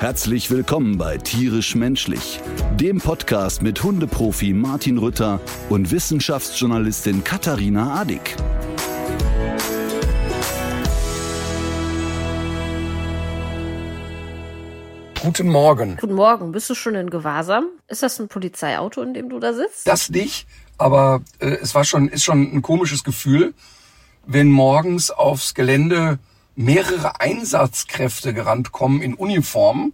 Herzlich willkommen bei Tierisch Menschlich, dem Podcast mit Hundeprofi Martin Rütter und Wissenschaftsjournalistin Katharina Adick. Guten Morgen. Guten Morgen, bist du schon in Gewahrsam? Ist das ein Polizeiauto, in dem du da sitzt? Das nicht, aber äh, es war schon, ist schon ein komisches Gefühl, wenn morgens aufs Gelände mehrere Einsatzkräfte gerannt kommen in Uniform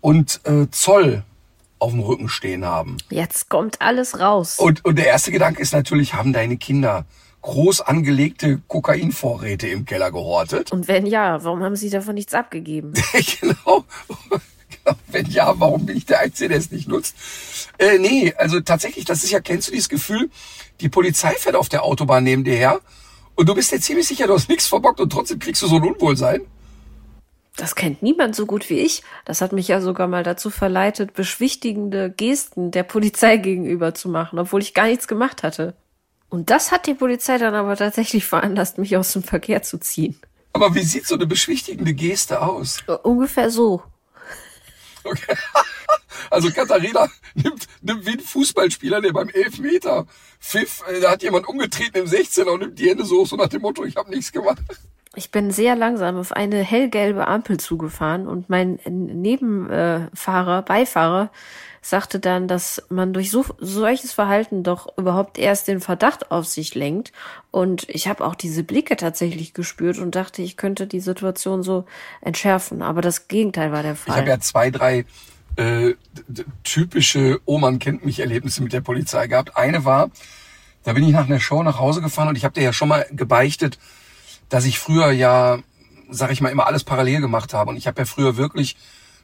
und äh, Zoll auf dem Rücken stehen haben. Jetzt kommt alles raus. Und, und der erste Gedanke ist natürlich, haben deine Kinder groß angelegte Kokainvorräte im Keller gehortet? Und wenn ja, warum haben sie davon nichts abgegeben? genau. Wenn ja, warum bin ich der Einzige, der es nicht nutzt? Äh, nee, also tatsächlich, das ist ja, kennst du dieses Gefühl, die Polizei fährt auf der Autobahn neben dir her und du bist dir ziemlich sicher, du hast nichts verbockt und trotzdem kriegst du so ein Unwohlsein? Das kennt niemand so gut wie ich. Das hat mich ja sogar mal dazu verleitet, beschwichtigende Gesten der Polizei gegenüber zu machen, obwohl ich gar nichts gemacht hatte. Und das hat die Polizei dann aber tatsächlich veranlasst, mich aus dem Verkehr zu ziehen. Aber wie sieht so eine beschwichtigende Geste aus? Äh, Ungefähr so. Okay. Also Katharina nimmt, nimmt wie ein Fußballspieler, der beim Elfmeter Pfiff, äh, da hat jemand umgetreten im 16er und nimmt die Hände so, so nach dem Motto, ich habe nichts gemacht. Ich bin sehr langsam auf eine hellgelbe Ampel zugefahren und mein Nebenfahrer, Beifahrer, sagte dann, dass man durch so, solches Verhalten doch überhaupt erst den Verdacht auf sich lenkt. Und ich habe auch diese Blicke tatsächlich gespürt und dachte, ich könnte die Situation so entschärfen. Aber das Gegenteil war der Fall. Ich habe ja zwei, drei äh, typische Oman kennt mich Erlebnisse mit der Polizei gehabt. Eine war, da bin ich nach einer Show nach Hause gefahren und ich habe dir ja schon mal gebeichtet, dass ich früher ja, sag ich mal, immer alles parallel gemacht habe. Und ich habe ja früher wirklich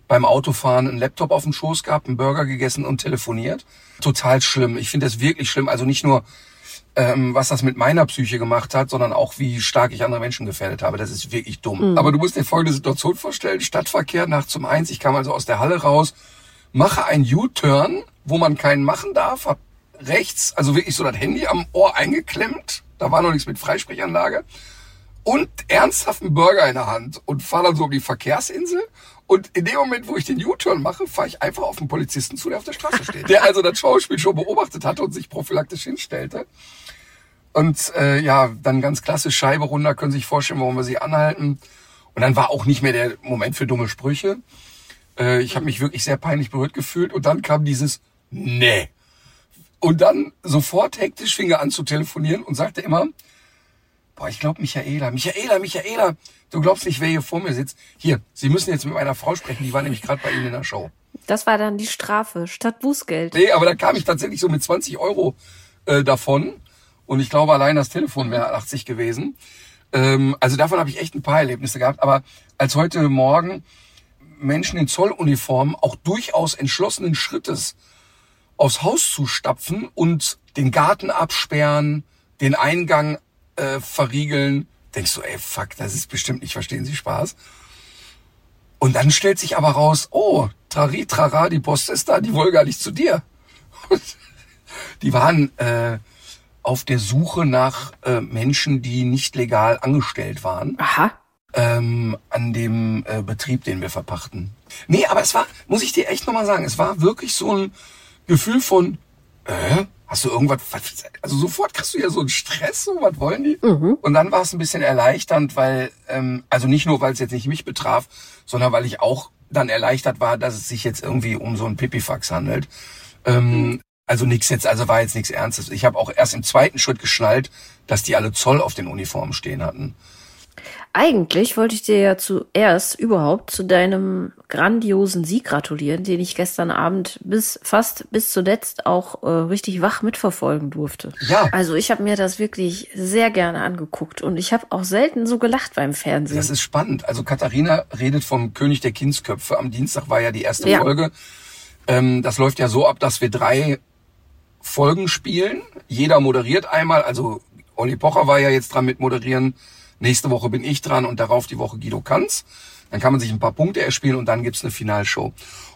beim Autofahren einen Laptop auf dem Schoß gehabt, einen Burger gegessen und telefoniert. Total schlimm. Ich finde das wirklich schlimm. Also nicht nur, ähm, was das mit meiner Psyche gemacht hat, sondern auch, wie stark ich andere Menschen gefährdet habe. Das ist wirklich dumm. Mhm. Aber du musst dir folgende Situation vorstellen. Stadtverkehr nachts um eins. Ich kam also aus der Halle raus, mache einen U-Turn, wo man keinen machen darf, hab rechts, also wirklich so das Handy am Ohr eingeklemmt. Da war noch nichts mit Freisprechanlage und ernsthaft einen Burger in der Hand und fahre dann so um die Verkehrsinsel. Und in dem Moment, wo ich den U-Turn mache, fahre ich einfach auf einen Polizisten zu, der auf der Straße steht. Der also das Schauspiel schon beobachtet hatte und sich prophylaktisch hinstellte. Und äh, ja, dann ganz klassisch Scheibe runter, können sich vorstellen, warum wir sie anhalten. Und dann war auch nicht mehr der Moment für dumme Sprüche. Äh, ich habe mich wirklich sehr peinlich berührt gefühlt. Und dann kam dieses Nee. Und dann sofort hektisch fing er an zu telefonieren und sagte immer, boah, ich glaube Michaela, Michaela, Michaela, du glaubst nicht, wer hier vor mir sitzt. Hier, Sie müssen jetzt mit meiner Frau sprechen, die war nämlich gerade bei Ihnen in der Show. Das war dann die Strafe statt Bußgeld. Nee, aber da kam ich tatsächlich so mit 20 Euro äh, davon. Und ich glaube, allein das Telefon wäre 80 gewesen. Ähm, also davon habe ich echt ein paar Erlebnisse gehabt. Aber als heute Morgen Menschen in Zolluniformen auch durchaus entschlossenen Schrittes aufs Haus zu stapfen und den Garten absperren, den Eingang äh, verriegeln, denkst du, ey, fuck, das ist bestimmt nicht, verstehen Sie Spaß. Und dann stellt sich aber raus, oh, Trari, Trara, die Post ist da, die wollen gar nicht zu dir. Und die waren äh, auf der Suche nach äh, Menschen, die nicht legal angestellt waren. Aha. Ähm, an dem äh, Betrieb, den wir verpachten. Nee, aber es war, muss ich dir echt nochmal sagen, es war wirklich so ein Gefühl von, äh, hast du irgendwas, also sofort kriegst du ja so einen Stress, so was wollen die? Mhm. Und dann war es ein bisschen erleichternd, weil, ähm, also nicht nur, weil es jetzt nicht mich betraf, sondern weil ich auch dann erleichtert war, dass es sich jetzt irgendwie um so einen Pipifax handelt. Ähm, also nichts jetzt, also war jetzt nichts Ernstes. Ich habe auch erst im zweiten Schritt geschnallt, dass die alle Zoll auf den Uniformen stehen hatten. Eigentlich wollte ich dir ja zuerst überhaupt zu deinem grandiosen Sieg gratulieren, den ich gestern Abend bis fast bis zuletzt auch äh, richtig wach mitverfolgen durfte. Ja. Also ich habe mir das wirklich sehr gerne angeguckt und ich habe auch selten so gelacht beim Fernsehen. Das ist spannend. Also Katharina redet vom König der Kindsköpfe. Am Dienstag war ja die erste ja. Folge. Ähm, das läuft ja so ab, dass wir drei Folgen spielen. Jeder moderiert einmal, also Olli Pocher war ja jetzt dran mit moderieren. Nächste Woche bin ich dran und darauf die Woche Guido Kanz. Dann kann man sich ein paar Punkte erspielen und dann gibt's eine Finalshow.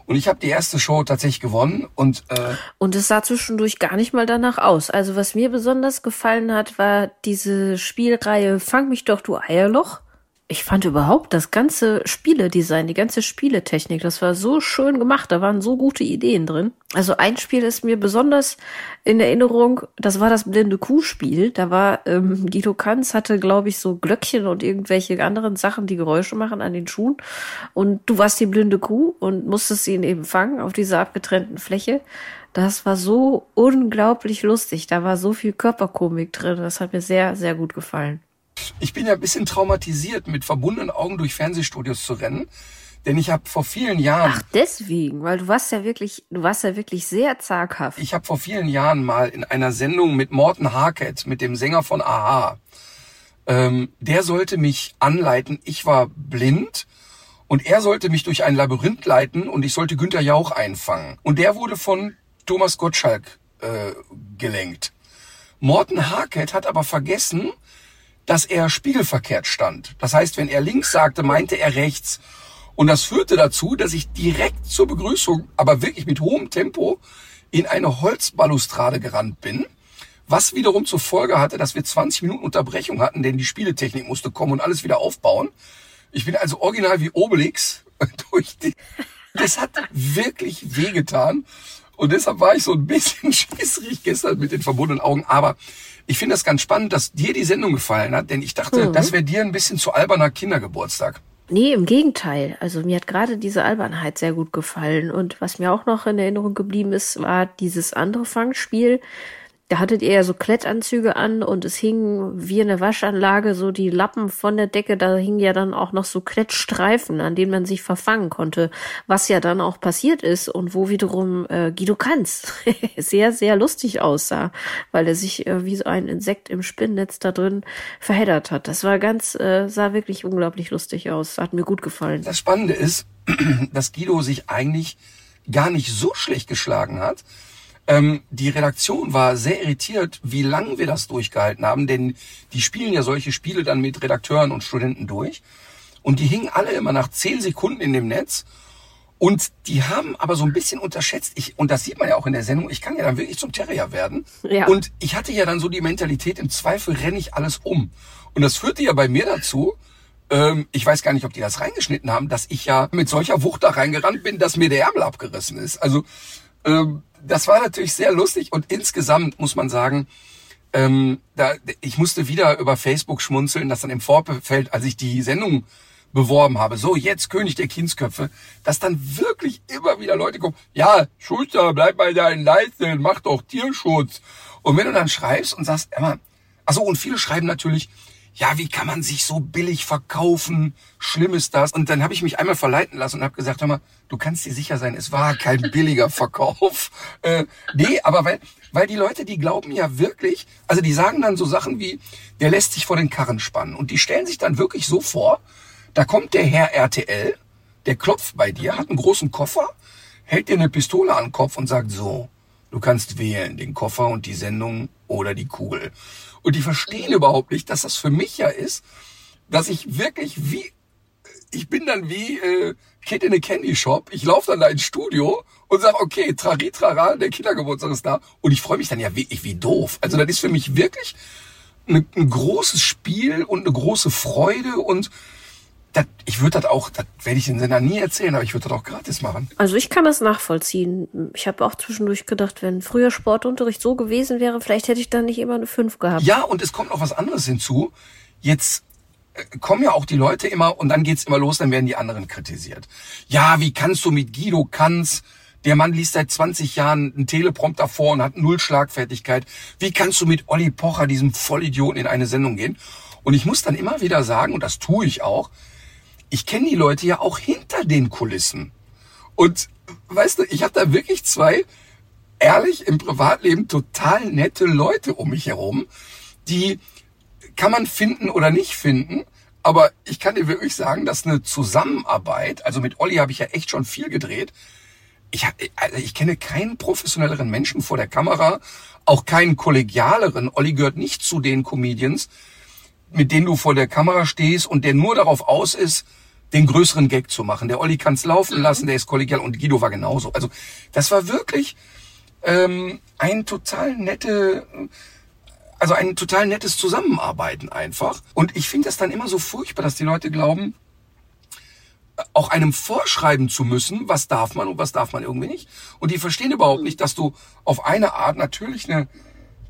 Und ich habe die erste Show tatsächlich gewonnen und äh, Und es sah zwischendurch gar nicht mal danach aus. Also was mir besonders gefallen hat, war diese Spielreihe Fang mich doch, du Eierloch. Ich fand überhaupt das ganze Spieledesign, die ganze Spieletechnik, das war so schön gemacht. Da waren so gute Ideen drin. Also ein Spiel ist mir besonders in Erinnerung, das war das blinde Kuhspiel. Da war ähm, Guido Kanz hatte, glaube ich, so Glöckchen und irgendwelche anderen Sachen, die Geräusche machen an den Schuhen. Und du warst die blinde Kuh und musstest ihn eben fangen auf dieser abgetrennten Fläche. Das war so unglaublich lustig. Da war so viel Körperkomik drin. Das hat mir sehr, sehr gut gefallen. Ich bin ja ein bisschen traumatisiert, mit verbundenen Augen durch Fernsehstudios zu rennen. Denn ich habe vor vielen Jahren, Ach, deswegen, weil du warst ja wirklich, du warst ja wirklich sehr zaghaft. ich habe vor vielen Jahren mal in einer Sendung mit Morten Harkett, mit dem Sänger von Aha, ähm, der sollte mich anleiten. Ich war blind und er sollte mich durch ein Labyrinth leiten und ich sollte Günter Jauch einfangen. Und der wurde von Thomas Gottschalk äh, gelenkt. Morten Harkett hat aber vergessen, dass er spiegelverkehrt stand. Das heißt, wenn er links sagte, meinte er rechts. Und das führte dazu, dass ich direkt zur Begrüßung, aber wirklich mit hohem Tempo, in eine Holzbalustrade gerannt bin. Was wiederum zur Folge hatte, dass wir 20 Minuten Unterbrechung hatten, denn die Spieletechnik musste kommen und alles wieder aufbauen. Ich bin also original wie Obelix durch die... Das hat wirklich wehgetan. Und deshalb war ich so ein bisschen schießrig gestern mit den verbundenen Augen. Aber ich finde das ganz spannend, dass dir die Sendung gefallen hat, denn ich dachte, das wäre dir ein bisschen zu alberner Kindergeburtstag. Nee, im Gegenteil. Also mir hat gerade diese Albernheit sehr gut gefallen. Und was mir auch noch in Erinnerung geblieben ist, war dieses andere Fangspiel. Da hattet ihr ja so Klettanzüge an und es hingen wie eine Waschanlage so die Lappen von der Decke. Da hingen ja dann auch noch so Klettstreifen, an denen man sich verfangen konnte. Was ja dann auch passiert ist und wo wiederum äh, Guido Kanz sehr, sehr lustig aussah, weil er sich äh, wie so ein Insekt im Spinnennetz da drin verheddert hat. Das war ganz, äh, sah wirklich unglaublich lustig aus. Hat mir gut gefallen. Das Spannende ist, dass Guido sich eigentlich gar nicht so schlecht geschlagen hat. Ähm, die Redaktion war sehr irritiert, wie lange wir das durchgehalten haben, denn die spielen ja solche Spiele dann mit Redakteuren und Studenten durch. Und die hingen alle immer nach zehn Sekunden in dem Netz. Und die haben aber so ein bisschen unterschätzt, ich, und das sieht man ja auch in der Sendung, ich kann ja dann wirklich zum Terrier werden. Ja. Und ich hatte ja dann so die Mentalität, im Zweifel renne ich alles um. Und das führte ja bei mir dazu, ähm, ich weiß gar nicht, ob die das reingeschnitten haben, dass ich ja mit solcher Wucht da reingerannt bin, dass mir der Ärmel abgerissen ist. Also ähm, das war natürlich sehr lustig und insgesamt muss man sagen, ähm, da, ich musste wieder über Facebook schmunzeln, dass dann im Vorfeld, als ich die Sendung beworben habe, so jetzt König der Kindsköpfe, dass dann wirklich immer wieder Leute kommen, ja, Schuster, bleib bei deinen Leisten, mach doch Tierschutz. Und wenn du dann schreibst und sagst, Emma, also und viele schreiben natürlich, ja, wie kann man sich so billig verkaufen? Schlimm ist das. Und dann habe ich mich einmal verleiten lassen und habe gesagt, hör mal, du kannst dir sicher sein, es war kein billiger Verkauf. Äh, nee, aber weil, weil die Leute, die glauben ja wirklich, also die sagen dann so Sachen wie, der lässt sich vor den Karren spannen. Und die stellen sich dann wirklich so vor, da kommt der Herr RTL, der klopft bei dir, hat einen großen Koffer, hält dir eine Pistole an den Kopf und sagt so, du kannst wählen, den Koffer und die Sendung oder die Kugel. Und die verstehen überhaupt nicht, dass das für mich ja ist, dass ich wirklich wie, ich bin dann wie äh, Kid in a Candy Shop. Ich laufe dann da ins Studio und sag, okay, trari, trara, der Kindergeburtstag ist da. Und ich freue mich dann ja wirklich wie doof. Also das ist für mich wirklich ein, ein großes Spiel und eine große Freude und das, ich würde das auch, das werde ich den Sender nie erzählen, aber ich würde das auch gratis machen. Also ich kann das nachvollziehen. Ich habe auch zwischendurch gedacht, wenn früher Sportunterricht so gewesen wäre, vielleicht hätte ich dann nicht immer eine 5 gehabt. Ja, und es kommt noch was anderes hinzu. Jetzt äh, kommen ja auch die Leute immer und dann geht's immer los, dann werden die anderen kritisiert. Ja, wie kannst du mit Guido Kanz, der Mann liest seit 20 Jahren einen Teleprompter vor und hat null Schlagfertigkeit. Wie kannst du mit Olli Pocher, diesem Vollidioten, in eine Sendung gehen? Und ich muss dann immer wieder sagen, und das tue ich auch, ich kenne die Leute ja auch hinter den Kulissen. Und weißt du, ich habe da wirklich zwei ehrlich im Privatleben total nette Leute um mich herum, die kann man finden oder nicht finden. Aber ich kann dir wirklich sagen, dass eine Zusammenarbeit, also mit Olli habe ich ja echt schon viel gedreht, ich, also ich kenne keinen professionelleren Menschen vor der Kamera, auch keinen kollegialeren. Olli gehört nicht zu den Comedians, mit denen du vor der Kamera stehst und der nur darauf aus ist, den größeren Gag zu machen. Der Olli kann's laufen lassen, der ist kollegial und Guido war genauso. Also das war wirklich ähm, ein total nette, also ein total nettes Zusammenarbeiten einfach. Und ich finde das dann immer so furchtbar, dass die Leute glauben, auch einem vorschreiben zu müssen, was darf man und was darf man irgendwie nicht. Und die verstehen überhaupt nicht, dass du auf eine Art natürlich eine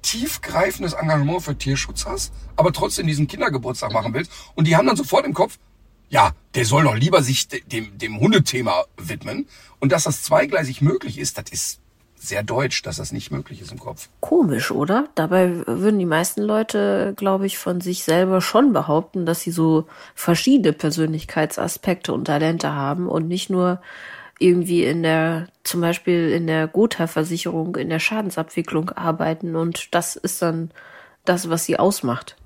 tiefgreifendes Engagement für Tierschutz hast, aber trotzdem diesen Kindergeburtstag machen willst. Und die haben dann sofort im Kopf, ja, der soll doch lieber sich dem, dem Hundethema widmen. Und dass das zweigleisig möglich ist, das ist sehr deutsch, dass das nicht möglich ist im Kopf. Komisch, oder? Dabei würden die meisten Leute, glaube ich, von sich selber schon behaupten, dass sie so verschiedene Persönlichkeitsaspekte und Talente haben und nicht nur irgendwie in der, zum Beispiel in der Gotha-Versicherung, in der Schadensabwicklung arbeiten und das ist dann das, was sie ausmacht.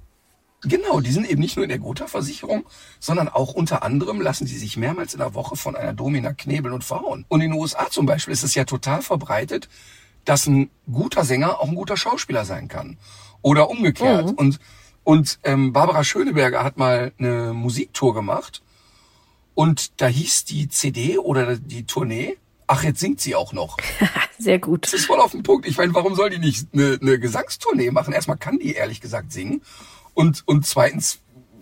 Genau, die sind eben nicht nur in der Gotha-Versicherung, sondern auch unter anderem lassen sie sich mehrmals in der Woche von einer Domina knebeln und verhauen. Und in den USA zum Beispiel ist es ja total verbreitet, dass ein guter Sänger auch ein guter Schauspieler sein kann. Oder umgekehrt. Mhm. Und, und ähm, Barbara Schöneberger hat mal eine Musiktour gemacht und da hieß die CD oder die Tournee Ach, jetzt singt sie auch noch. Sehr gut. Das ist voll auf den Punkt. Ich meine, warum soll die nicht eine, eine Gesangstournee machen? Erstmal kann die ehrlich gesagt singen. Und, und zweitens,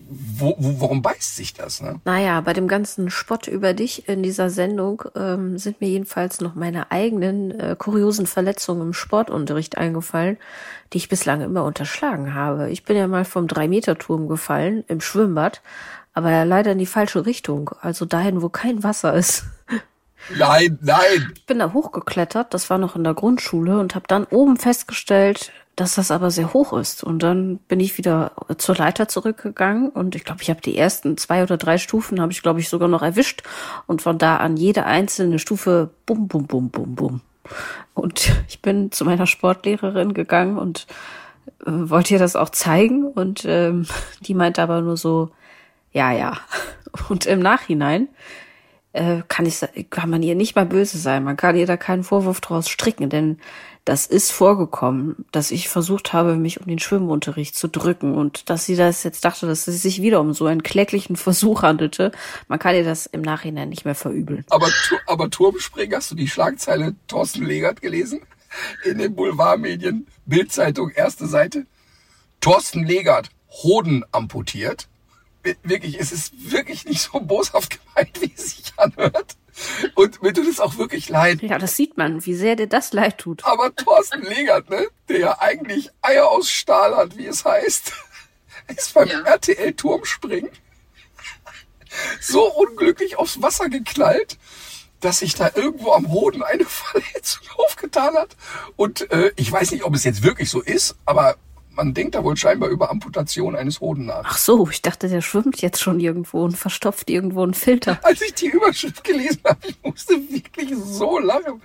wo, wo, warum beißt sich das? Ne? Naja, bei dem ganzen Spott über dich in dieser Sendung ähm, sind mir jedenfalls noch meine eigenen äh, kuriosen Verletzungen im Sportunterricht eingefallen, die ich bislang immer unterschlagen habe. Ich bin ja mal vom Drei-Meter-Turm gefallen im Schwimmbad, aber leider in die falsche Richtung, also dahin, wo kein Wasser ist. Nein, nein. Ich bin da hochgeklettert, das war noch in der Grundschule und habe dann oben festgestellt, dass das aber sehr hoch ist. Und dann bin ich wieder zur Leiter zurückgegangen und ich glaube, ich habe die ersten zwei oder drei Stufen habe ich glaube ich sogar noch erwischt und von da an jede einzelne Stufe bum bum bum bum bum. Und ich bin zu meiner Sportlehrerin gegangen und äh, wollte ihr das auch zeigen und ähm, die meinte aber nur so ja ja. Und im Nachhinein äh, kann ich kann man ihr nicht mal böse sein. Man kann ihr da keinen Vorwurf draus stricken, denn das ist vorgekommen, dass ich versucht habe, mich um den Schwimmunterricht zu drücken und dass sie das jetzt dachte, dass es sich wieder um so einen kläglichen Versuch handelte. Man kann ihr das im Nachhinein nicht mehr verübeln. Aber, aber Turmspringen, hast du die Schlagzeile Thorsten Legert gelesen? In den Boulevardmedien, Bildzeitung, erste Seite. Thorsten Legert, Hoden amputiert. Wirklich, es ist wirklich nicht so boshaft gemeint, wie es sich anhört. Und mir tut es auch wirklich leid. Ja, das sieht man, wie sehr dir das leid tut. Aber Thorsten Legert, ne, der ja eigentlich Eier aus Stahl hat, wie es heißt, ist beim ja. RTL Turmspringen so unglücklich aufs Wasser geknallt, dass sich da irgendwo am Hoden eine Verletzung aufgetan hat. Und äh, ich weiß nicht, ob es jetzt wirklich so ist, aber man denkt da wohl scheinbar über Amputation eines Hoden nach. Ach so, ich dachte, der schwimmt jetzt schon irgendwo und verstopft irgendwo einen Filter. Als ich die Überschrift gelesen habe, ich musste wirklich so lachen.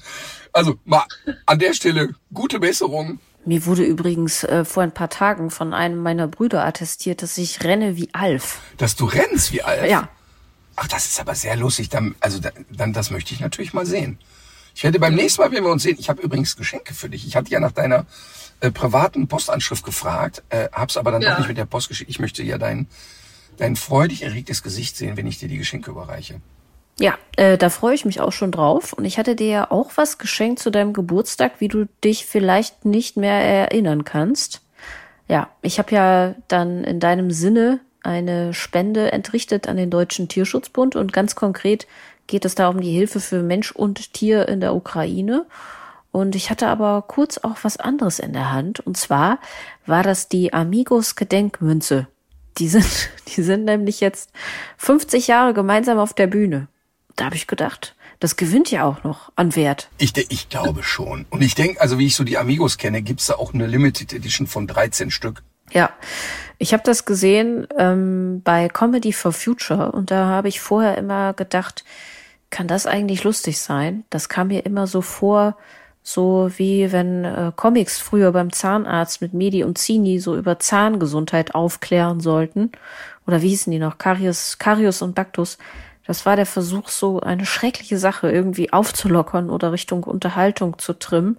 Also mal an der Stelle gute Besserung. Mir wurde übrigens äh, vor ein paar Tagen von einem meiner Brüder attestiert, dass ich renne wie Alf. Dass du rennst wie Alf? Ja. Ach, das ist aber sehr lustig. Dann, also dann, das möchte ich natürlich mal sehen. Ich werde beim nächsten Mal, wenn wir uns sehen, ich habe übrigens Geschenke für dich. Ich hatte ja nach deiner äh, privaten Postanschrift gefragt, äh, hab's aber dann ja. doch nicht mit der Post geschickt. Ich möchte ja dein, dein freudig erregtes Gesicht sehen, wenn ich dir die Geschenke überreiche. Ja, äh, da freue ich mich auch schon drauf. Und ich hatte dir ja auch was geschenkt zu deinem Geburtstag, wie du dich vielleicht nicht mehr erinnern kannst. Ja, ich habe ja dann in deinem Sinne eine Spende entrichtet an den Deutschen Tierschutzbund und ganz konkret geht es da um die Hilfe für Mensch und Tier in der Ukraine. Und ich hatte aber kurz auch was anderes in der Hand. Und zwar war das die Amigos Gedenkmünze. Die sind, die sind nämlich jetzt 50 Jahre gemeinsam auf der Bühne. Da habe ich gedacht, das gewinnt ja auch noch an Wert. Ich, ich glaube schon. Und ich denke, also wie ich so die Amigos kenne, gibt's da auch eine Limited Edition von 13 Stück. Ja, ich habe das gesehen ähm, bei Comedy for Future und da habe ich vorher immer gedacht, kann das eigentlich lustig sein? Das kam mir immer so vor, so wie wenn äh, Comics früher beim Zahnarzt mit Medi und Zini so über Zahngesundheit aufklären sollten. Oder wie hießen die noch? Karius, Karius und Baktus. Das war der Versuch, so eine schreckliche Sache irgendwie aufzulockern oder Richtung Unterhaltung zu trimmen.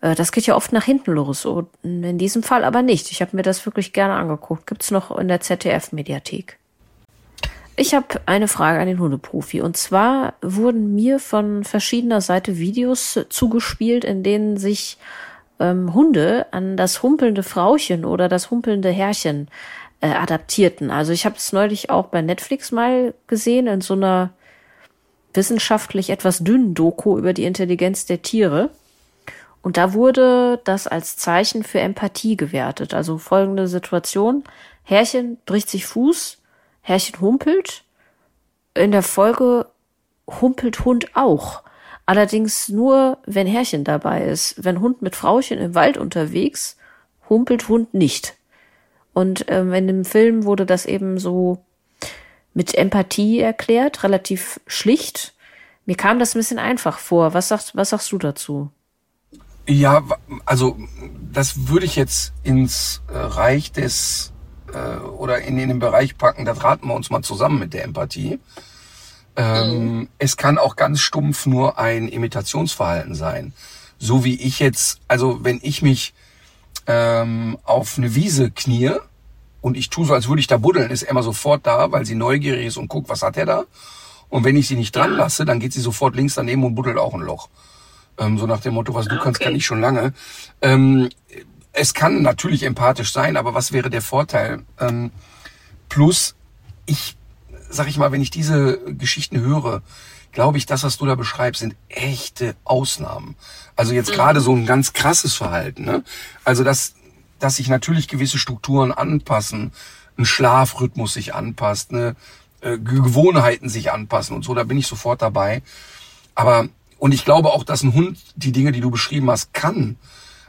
Äh, das geht ja oft nach hinten los. In diesem Fall aber nicht. Ich habe mir das wirklich gerne angeguckt. Gibt's noch in der ZDF-Mediathek. Ich habe eine Frage an den Hundeprofi. Und zwar wurden mir von verschiedener Seite Videos zugespielt, in denen sich ähm, Hunde an das humpelnde Frauchen oder das humpelnde Herrchen äh, adaptierten. Also ich habe es neulich auch bei Netflix mal gesehen in so einer wissenschaftlich etwas dünnen Doku über die Intelligenz der Tiere. Und da wurde das als Zeichen für Empathie gewertet. Also folgende Situation. Herrchen bricht sich Fuß, Herrchen humpelt. In der Folge humpelt Hund auch. Allerdings nur, wenn Herrchen dabei ist. Wenn Hund mit Frauchen im Wald unterwegs, humpelt Hund nicht. Und ähm, in dem Film wurde das eben so mit Empathie erklärt, relativ schlicht. Mir kam das ein bisschen einfach vor. Was sagst, was sagst du dazu? Ja, also das würde ich jetzt ins äh, Reich des äh, oder in, den Bereich packen, das raten wir uns mal zusammen mit der Empathie. Ähm, mhm. Es kann auch ganz stumpf nur ein Imitationsverhalten sein. So wie ich jetzt, also wenn ich mich ähm, auf eine Wiese knie und ich tue so, als würde ich da buddeln, ist Emma sofort da, weil sie neugierig ist und guckt, was hat er da. Und wenn ich sie nicht dran lasse, dann geht sie sofort links daneben und buddelt auch ein Loch. Ähm, so nach dem Motto, was du okay. kannst, kann ich schon lange. Ähm, es kann natürlich empathisch sein, aber was wäre der Vorteil? Ähm, plus, ich, sag ich mal, wenn ich diese Geschichten höre, glaube ich, das, was du da beschreibst, sind echte Ausnahmen. Also jetzt mhm. gerade so ein ganz krasses Verhalten. Ne? Also dass, dass sich natürlich gewisse Strukturen anpassen, ein Schlafrhythmus sich anpasst, ne? Äh, Gewohnheiten sich anpassen und so, da bin ich sofort dabei. Aber und ich glaube auch, dass ein Hund die Dinge, die du beschrieben hast, kann.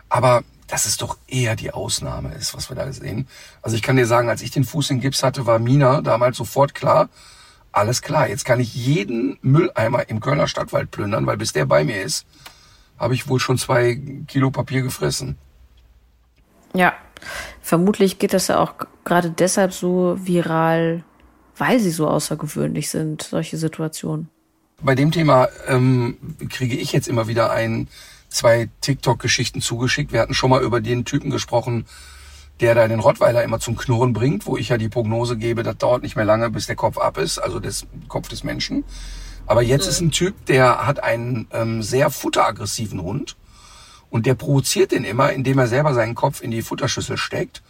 Aber das ist doch eher die Ausnahme ist, was wir da sehen. Also ich kann dir sagen, als ich den Fuß in Gips hatte, war Mina damals sofort klar, alles klar, jetzt kann ich jeden Mülleimer im Kölner Stadtwald plündern, weil bis der bei mir ist, habe ich wohl schon zwei Kilo Papier gefressen. Ja, vermutlich geht das ja auch gerade deshalb so viral, weil sie so außergewöhnlich sind, solche Situationen bei dem Thema ähm, kriege ich jetzt immer wieder ein, zwei TikTok-Geschichten zugeschickt. Wir hatten schon mal über den Typen gesprochen, der da den Rottweiler immer zum Knurren bringt, wo ich ja die Prognose gebe, das dauert nicht mehr lange, bis der Kopf ab ist, also des Kopf des Menschen. Aber jetzt mhm. ist ein Typ, der hat einen ähm, sehr futteraggressiven Hund und der provoziert den immer, indem er selber seinen Kopf in die Futterschüssel steckt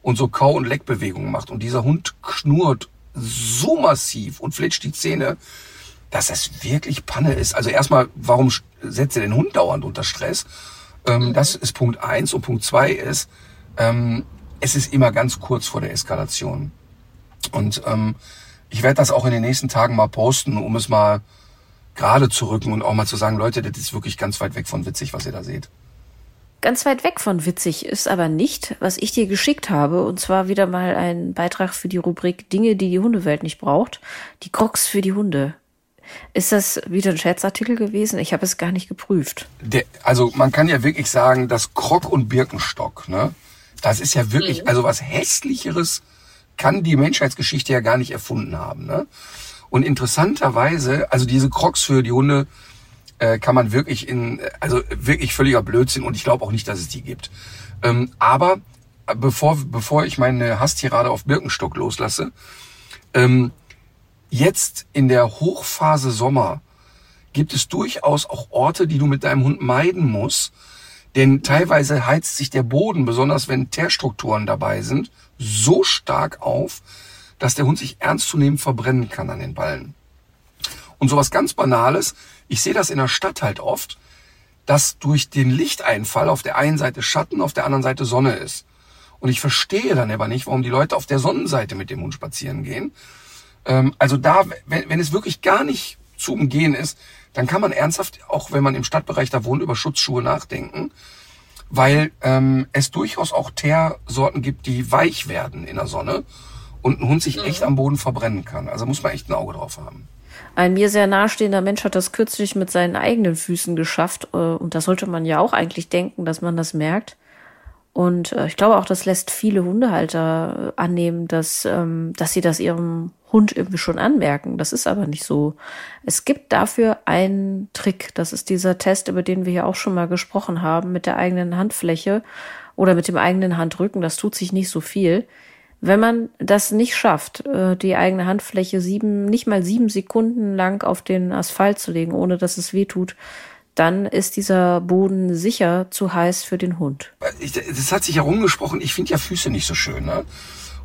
und so Kau- und Leckbewegungen macht. Und dieser Hund knurrt so massiv und flitscht die Zähne, dass es wirklich Panne ist. Also erstmal, warum setzt ihr den Hund dauernd unter Stress? Ähm, das ist Punkt eins. Und Punkt zwei ist, ähm, es ist immer ganz kurz vor der Eskalation. Und ähm, ich werde das auch in den nächsten Tagen mal posten, um es mal gerade zu rücken und auch mal zu sagen, Leute, das ist wirklich ganz weit weg von witzig, was ihr da seht. Ganz weit weg von witzig ist aber nicht, was ich dir geschickt habe, und zwar wieder mal ein Beitrag für die Rubrik Dinge, die die Hundewelt nicht braucht. Die Crocs für die Hunde. Ist das wieder ein Scherzartikel gewesen? Ich habe es gar nicht geprüft. Der, also man kann ja wirklich sagen, dass Krog und Birkenstock, ne? Das ist ja wirklich, mhm. also was hässlicheres kann die Menschheitsgeschichte ja gar nicht erfunden haben, ne? Und interessanterweise, also diese Crocs für die Hunde äh, kann man wirklich in, also wirklich völliger Blödsinn und ich glaube auch nicht, dass es die gibt. Ähm, aber bevor, bevor ich meine Hasstirade auf Birkenstock loslasse, ähm, Jetzt in der Hochphase Sommer gibt es durchaus auch Orte, die du mit deinem Hund meiden musst. Denn teilweise heizt sich der Boden, besonders wenn Teerstrukturen dabei sind, so stark auf, dass der Hund sich ernstzunehmend verbrennen kann an den Ballen. Und sowas ganz Banales, ich sehe das in der Stadt halt oft, dass durch den Lichteinfall auf der einen Seite Schatten, auf der anderen Seite Sonne ist. Und ich verstehe dann aber nicht, warum die Leute auf der Sonnenseite mit dem Hund spazieren gehen, ähm, also da, wenn, wenn es wirklich gar nicht zu umgehen ist, dann kann man ernsthaft, auch wenn man im Stadtbereich da wohnt, über Schutzschuhe nachdenken, weil ähm, es durchaus auch Teersorten gibt, die weich werden in der Sonne und ein Hund sich mhm. echt am Boden verbrennen kann. Also muss man echt ein Auge drauf haben. Ein mir sehr nahestehender Mensch hat das kürzlich mit seinen eigenen Füßen geschafft. Äh, und da sollte man ja auch eigentlich denken, dass man das merkt. Und äh, ich glaube auch, das lässt viele Hundehalter annehmen, dass, ähm, dass sie das ihrem Hund irgendwie schon anmerken. Das ist aber nicht so. Es gibt dafür einen Trick. Das ist dieser Test, über den wir ja auch schon mal gesprochen haben, mit der eigenen Handfläche oder mit dem eigenen Handrücken. Das tut sich nicht so viel. Wenn man das nicht schafft, äh, die eigene Handfläche sieben, nicht mal sieben Sekunden lang auf den Asphalt zu legen, ohne dass es weh tut, dann ist dieser Boden sicher zu heiß für den Hund. Das hat sich herumgesprochen. Ich finde ja Füße nicht so schön. Ne?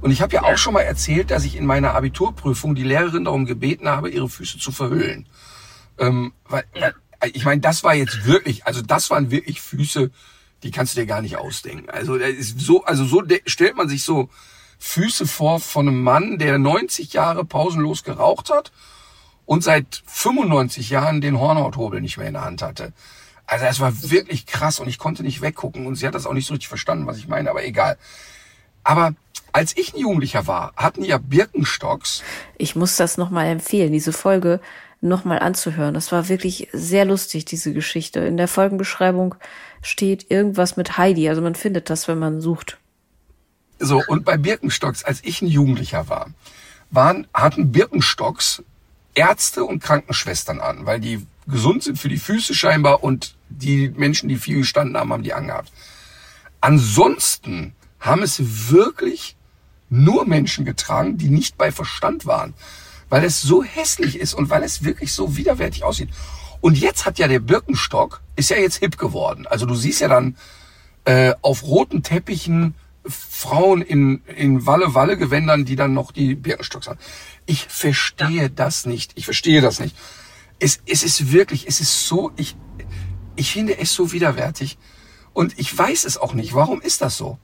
Und ich habe ja, auch schon mal erzählt, dass ich in meiner Abiturprüfung die Lehrerin darum gebeten habe, ihre Füße zu verhüllen. Ähm, weil, ja. ich meine, das war jetzt wirklich, also das waren wirklich Füße, die kannst du dir gar nicht ausdenken. Also das ist so, also so stellt man sich so Füße vor von einem Mann, der 90 Jahre pausenlos geraucht hat und seit 95 Jahren den Hornhauthobel nicht mehr in der Hand hatte. Also es war wirklich krass und ich konnte nicht weggucken und sie hat das auch nicht so richtig verstanden, was ich meine, aber egal. Aber als ich ein Jugendlicher war, hatten ja Birkenstocks. Ich muss das nochmal empfehlen, diese Folge nochmal anzuhören. Das war wirklich sehr lustig, diese Geschichte. In der Folgenbeschreibung steht irgendwas mit Heidi. Also man findet das, wenn man sucht. So, und bei Birkenstocks, als ich ein Jugendlicher war, waren, hatten Birkenstocks Ärzte und Krankenschwestern an, weil die gesund sind für die Füße scheinbar und die Menschen, die viel gestanden haben, haben die angehabt. Ansonsten haben es wirklich nur Menschen getragen, die nicht bei Verstand waren, weil es so hässlich ist und weil es wirklich so widerwärtig aussieht. Und jetzt hat ja der Birkenstock, ist ja jetzt hip geworden. Also du siehst ja dann äh, auf roten Teppichen Frauen in, in Walle-Walle-Gewändern, die dann noch die Birkenstocks haben. Ich verstehe ja. das nicht. Ich verstehe das nicht. Es, es ist wirklich, es ist so, ich, ich finde es so widerwärtig. Und ich weiß es auch nicht. Warum ist das so?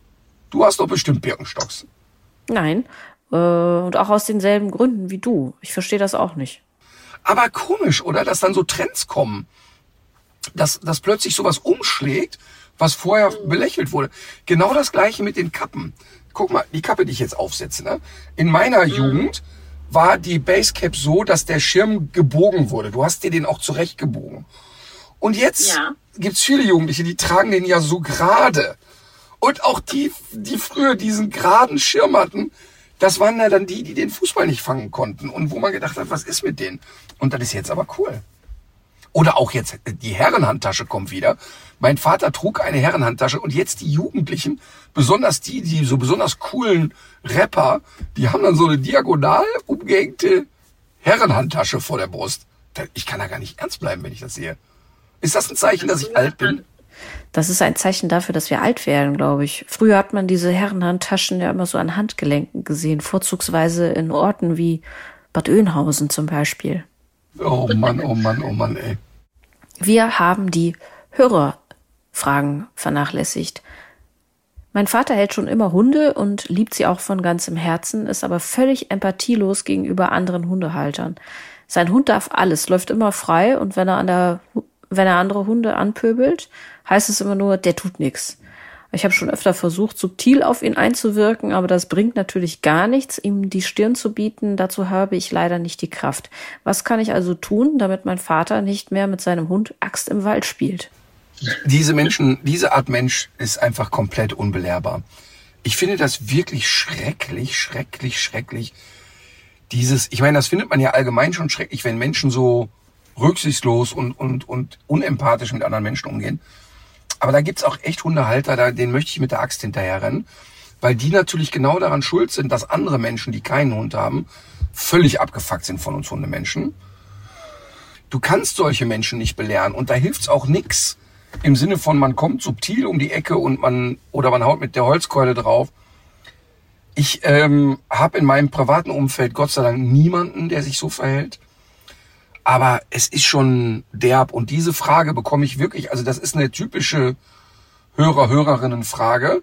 Du hast doch bestimmt Birkenstocks. Nein. Äh, und auch aus denselben Gründen wie du. Ich verstehe das auch nicht. Aber komisch, oder? Dass dann so Trends kommen. Dass, dass plötzlich sowas umschlägt was vorher belächelt wurde. Genau das gleiche mit den Kappen. Guck mal, die Kappe, die ich jetzt aufsetze. Ne? In meiner mhm. Jugend war die Basecap so, dass der Schirm gebogen wurde. Du hast dir den auch zurecht gebogen. Und jetzt ja. gibt's viele Jugendliche, die tragen den ja so gerade. Und auch die, die früher diesen geraden Schirm hatten, das waren ja dann die, die den Fußball nicht fangen konnten und wo man gedacht hat, was ist mit denen? Und das ist jetzt aber cool. Oder auch jetzt die Herrenhandtasche kommt wieder. Mein Vater trug eine Herrenhandtasche und jetzt die Jugendlichen, besonders die, die so besonders coolen Rapper, die haben dann so eine diagonal umgehängte Herrenhandtasche vor der Brust. Ich kann da gar nicht ernst bleiben, wenn ich das sehe. Ist das ein Zeichen, dass ich alt bin? Das ist ein Zeichen dafür, dass wir alt werden, glaube ich. Früher hat man diese Herrenhandtaschen ja immer so an Handgelenken gesehen, vorzugsweise in Orten wie Bad Oeynhausen zum Beispiel. Oh Mann, oh Mann, oh Mann, ey. Wir haben die Hörerfragen vernachlässigt. Mein Vater hält schon immer Hunde und liebt sie auch von ganzem Herzen, ist aber völlig empathielos gegenüber anderen Hundehaltern. Sein Hund darf alles, läuft immer frei und wenn er an der, wenn er andere Hunde anpöbelt, heißt es immer nur, der tut nichts. Ich habe schon öfter versucht, subtil auf ihn einzuwirken, aber das bringt natürlich gar nichts, ihm die Stirn zu bieten. Dazu habe ich leider nicht die Kraft. Was kann ich also tun, damit mein Vater nicht mehr mit seinem Hund Axt im Wald spielt? Diese Menschen, diese Art Mensch ist einfach komplett unbelehrbar. Ich finde das wirklich schrecklich, schrecklich, schrecklich. Dieses, ich meine, das findet man ja allgemein schon schrecklich, wenn Menschen so rücksichtslos und, und, und unempathisch mit anderen Menschen umgehen. Aber da gibt's auch echt Hundehalter, da, denen möchte ich mit der Axt hinterherrennen, weil die natürlich genau daran schuld sind, dass andere Menschen, die keinen Hund haben, völlig abgefuckt sind von uns Hundemenschen. Du kannst solche Menschen nicht belehren und da hilft's auch nix im Sinne von, man kommt subtil um die Ecke und man oder man haut mit der Holzkeule drauf. Ich ähm, habe in meinem privaten Umfeld Gott sei Dank niemanden, der sich so verhält. Aber es ist schon derb. Und diese Frage bekomme ich wirklich, also das ist eine typische Hörer, Hörerinnen-Frage.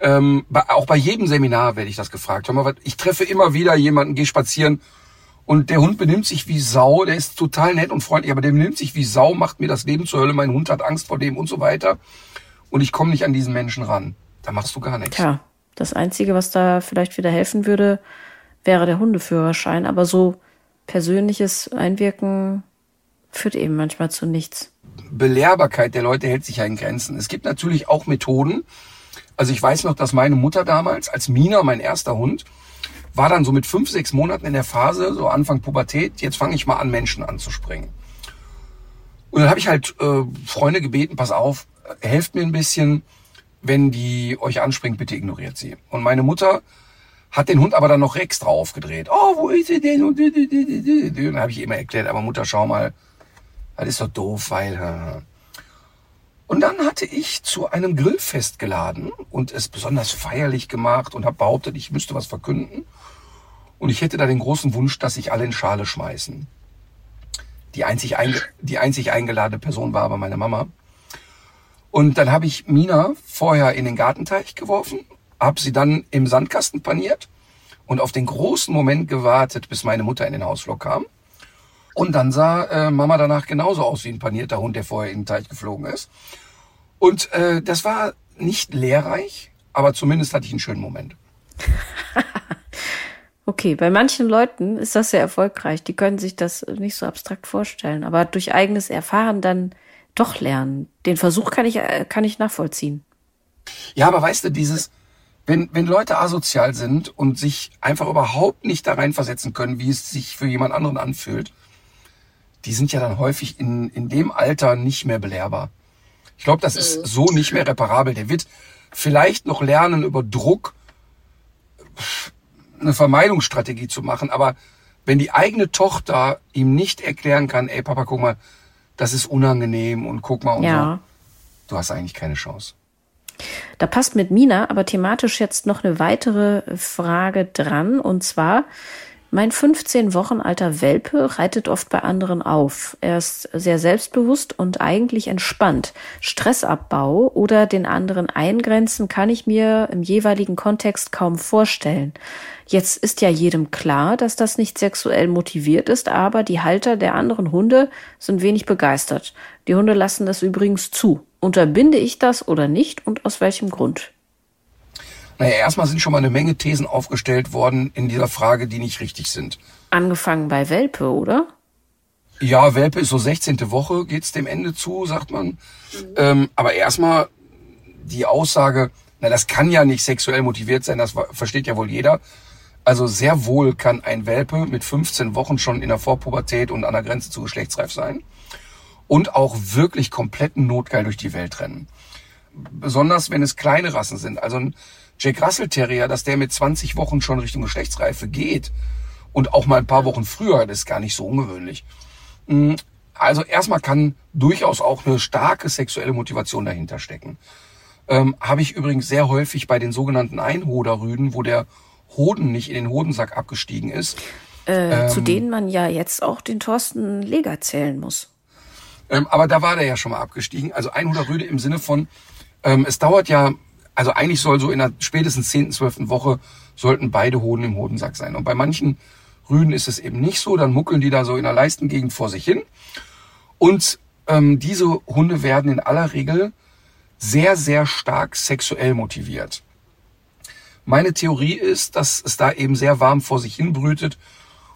Ähm, bei, auch bei jedem Seminar werde ich das gefragt. Ich treffe immer wieder jemanden, gehe spazieren und der Hund benimmt sich wie Sau, der ist total nett und freundlich, aber der benimmt sich wie Sau, macht mir das Leben zur Hölle, mein Hund hat Angst vor dem und so weiter. Und ich komme nicht an diesen Menschen ran. Da machst du gar nichts. Ja, das Einzige, was da vielleicht wieder helfen würde, wäre der Hundeführerschein. Aber so persönliches Einwirken führt eben manchmal zu nichts. Belehrbarkeit der Leute hält sich ja in Grenzen. Es gibt natürlich auch Methoden. Also ich weiß noch, dass meine Mutter damals, als Mina, mein erster Hund, war dann so mit fünf, sechs Monaten in der Phase, so Anfang Pubertät, jetzt fange ich mal an, Menschen anzuspringen. Und dann habe ich halt äh, Freunde gebeten, pass auf, helft mir ein bisschen, wenn die euch anspringt, bitte ignoriert sie. Und meine Mutter hat den Hund aber dann noch extra aufgedreht. Oh, wo ist sie denn? Und dann habe ich immer erklärt, aber Mutter, schau mal, das ist doch doof, weil... Und dann hatte ich zu einem Grillfest geladen und es besonders feierlich gemacht und habe behauptet, ich müsste was verkünden. Und ich hätte da den großen Wunsch, dass sich alle in Schale schmeißen. Die einzig, die einzig eingeladene Person war aber meine Mama. Und dann habe ich Mina vorher in den Gartenteich geworfen, habe sie dann im Sandkasten paniert und auf den großen Moment gewartet, bis meine Mutter in den Hausflur kam. Und dann sah äh, Mama danach genauso aus wie ein panierter Hund, der vorher in den Teich geflogen ist. Und äh, das war nicht lehrreich, aber zumindest hatte ich einen schönen Moment. okay, bei manchen Leuten ist das sehr erfolgreich. Die können sich das nicht so abstrakt vorstellen, aber durch eigenes Erfahren dann doch lernen. Den Versuch kann ich, äh, kann ich nachvollziehen. Ja, aber weißt du, dieses, wenn, wenn Leute asozial sind und sich einfach überhaupt nicht da reinversetzen können, wie es sich für jemand anderen anfühlt, die sind ja dann häufig in, in dem Alter nicht mehr belehrbar. Ich glaube, das ist mhm. so nicht mehr reparabel. Der wird vielleicht noch lernen, über Druck eine Vermeidungsstrategie zu machen, aber wenn die eigene Tochter ihm nicht erklären kann, ey Papa, guck mal, das ist unangenehm und guck mal und ja. so, du hast eigentlich keine Chance. Da passt mit Mina aber thematisch jetzt noch eine weitere Frage dran und zwar, mein 15 Wochen alter Welpe reitet oft bei anderen auf. Er ist sehr selbstbewusst und eigentlich entspannt. Stressabbau oder den anderen eingrenzen kann ich mir im jeweiligen Kontext kaum vorstellen. Jetzt ist ja jedem klar, dass das nicht sexuell motiviert ist, aber die Halter der anderen Hunde sind wenig begeistert. Die Hunde lassen das übrigens zu. Unterbinde ich das oder nicht und aus welchem Grund? Naja, erstmal sind schon mal eine Menge Thesen aufgestellt worden in dieser Frage, die nicht richtig sind. Angefangen bei Welpe, oder? Ja, Welpe ist so 16. Woche, geht's dem Ende zu, sagt man. Mhm. Ähm, aber erstmal die Aussage, na, das kann ja nicht sexuell motiviert sein, das versteht ja wohl jeder. Also sehr wohl kann ein Welpe mit 15 Wochen schon in der Vorpubertät und an der Grenze zu geschlechtsreif sein und auch wirklich kompletten Notgeil durch die Welt rennen. Besonders wenn es kleine Rassen sind. Also ein Jack Russell Terrier, dass der mit 20 Wochen schon Richtung Geschlechtsreife geht und auch mal ein paar Wochen früher, das ist gar nicht so ungewöhnlich. Mm, also erstmal kann durchaus auch eine starke sexuelle Motivation dahinter stecken. Ähm, Habe ich übrigens sehr häufig bei den sogenannten Einhoderrüden, wo der Hoden nicht in den Hodensack abgestiegen ist. Äh, ähm, zu denen man ja jetzt auch den Thorsten Leger zählen muss. Ähm, aber da war der ja schon mal abgestiegen. Also Einhoderrüde im Sinne von, ähm, es dauert ja also eigentlich soll so in der spätestens 10., 12. Woche sollten beide Hoden im Hodensack sein. Und bei manchen Rüden ist es eben nicht so, dann muckeln die da so in der Leistengegend vor sich hin. Und ähm, diese Hunde werden in aller Regel sehr, sehr stark sexuell motiviert. Meine Theorie ist, dass es da eben sehr warm vor sich hin brütet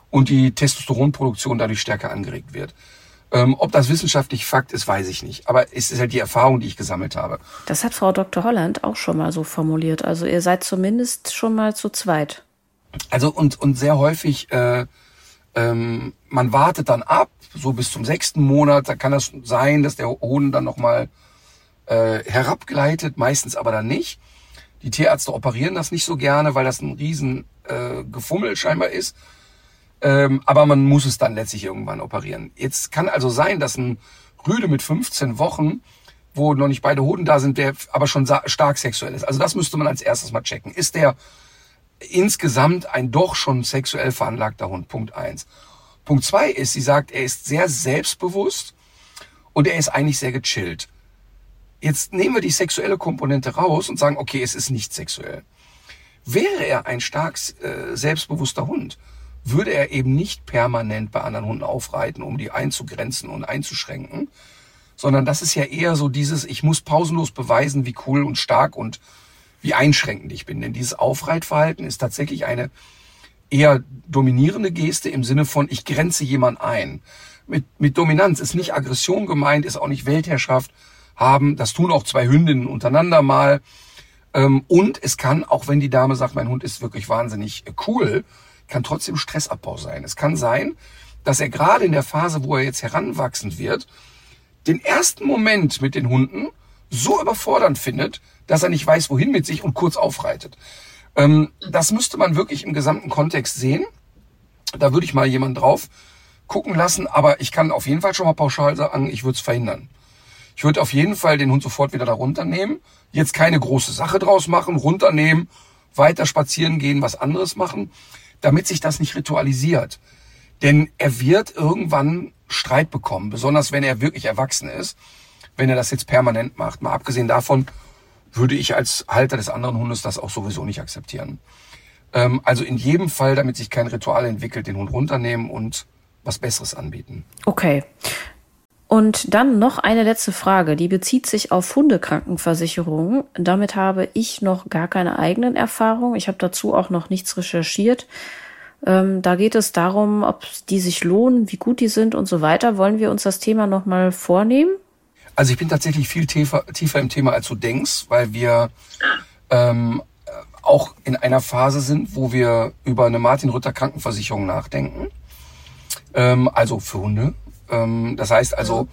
und die Testosteronproduktion dadurch stärker angeregt wird. Ähm, ob das wissenschaftlich Fakt ist, weiß ich nicht. Aber es ist halt die Erfahrung, die ich gesammelt habe. Das hat Frau Dr. Holland auch schon mal so formuliert. Also ihr seid zumindest schon mal zu zweit. Also und, und sehr häufig, äh, ähm, man wartet dann ab, so bis zum sechsten Monat. Da kann das sein, dass der Hund dann nochmal äh, herabgleitet, meistens aber dann nicht. Die Tierärzte operieren das nicht so gerne, weil das ein riesen äh, Gefummel scheinbar ist. Ähm, aber man muss es dann letztlich irgendwann operieren. Jetzt kann also sein, dass ein Rüde mit 15 Wochen, wo noch nicht beide Hoden da sind, der aber schon stark sexuell ist. Also das müsste man als erstes mal checken. Ist der insgesamt ein doch schon sexuell veranlagter Hund? Punkt eins. Punkt zwei ist, sie sagt, er ist sehr selbstbewusst und er ist eigentlich sehr gechillt. Jetzt nehmen wir die sexuelle Komponente raus und sagen, okay, es ist nicht sexuell. Wäre er ein stark äh, selbstbewusster Hund, würde er eben nicht permanent bei anderen Hunden aufreiten, um die einzugrenzen und einzuschränken, sondern das ist ja eher so dieses, ich muss pausenlos beweisen, wie cool und stark und wie einschränkend ich bin. Denn dieses Aufreitverhalten ist tatsächlich eine eher dominierende Geste im Sinne von, ich grenze jemand ein. Mit, mit Dominanz ist nicht Aggression gemeint, ist auch nicht Weltherrschaft haben. Das tun auch zwei Hündinnen untereinander mal. Ähm, und es kann, auch wenn die Dame sagt, mein Hund ist wirklich wahnsinnig cool, kann trotzdem Stressabbau sein. Es kann sein, dass er gerade in der Phase, wo er jetzt heranwachsend wird, den ersten Moment mit den Hunden so überfordernd findet, dass er nicht weiß, wohin mit sich und kurz aufreitet. Ähm, das müsste man wirklich im gesamten Kontext sehen. Da würde ich mal jemanden drauf gucken lassen, aber ich kann auf jeden Fall schon mal pauschal sagen, ich würde es verhindern. Ich würde auf jeden Fall den Hund sofort wieder da runternehmen, jetzt keine große Sache draus machen, runternehmen, weiter spazieren gehen, was anderes machen, damit sich das nicht ritualisiert. Denn er wird irgendwann Streit bekommen, besonders wenn er wirklich erwachsen ist, wenn er das jetzt permanent macht. Mal abgesehen davon würde ich als Halter des anderen Hundes das auch sowieso nicht akzeptieren. Ähm, also in jedem Fall, damit sich kein Ritual entwickelt, den Hund runternehmen und was Besseres anbieten. Okay. Und dann noch eine letzte Frage, die bezieht sich auf Hundekrankenversicherungen. Damit habe ich noch gar keine eigenen Erfahrungen. Ich habe dazu auch noch nichts recherchiert. Ähm, da geht es darum, ob die sich lohnen, wie gut die sind und so weiter. Wollen wir uns das Thema nochmal vornehmen? Also ich bin tatsächlich viel tiefer, tiefer im Thema, als du denkst, weil wir ähm, auch in einer Phase sind, wo wir über eine Martin-Rütter Krankenversicherung nachdenken. Ähm, also für Hunde. Ähm, das heißt also,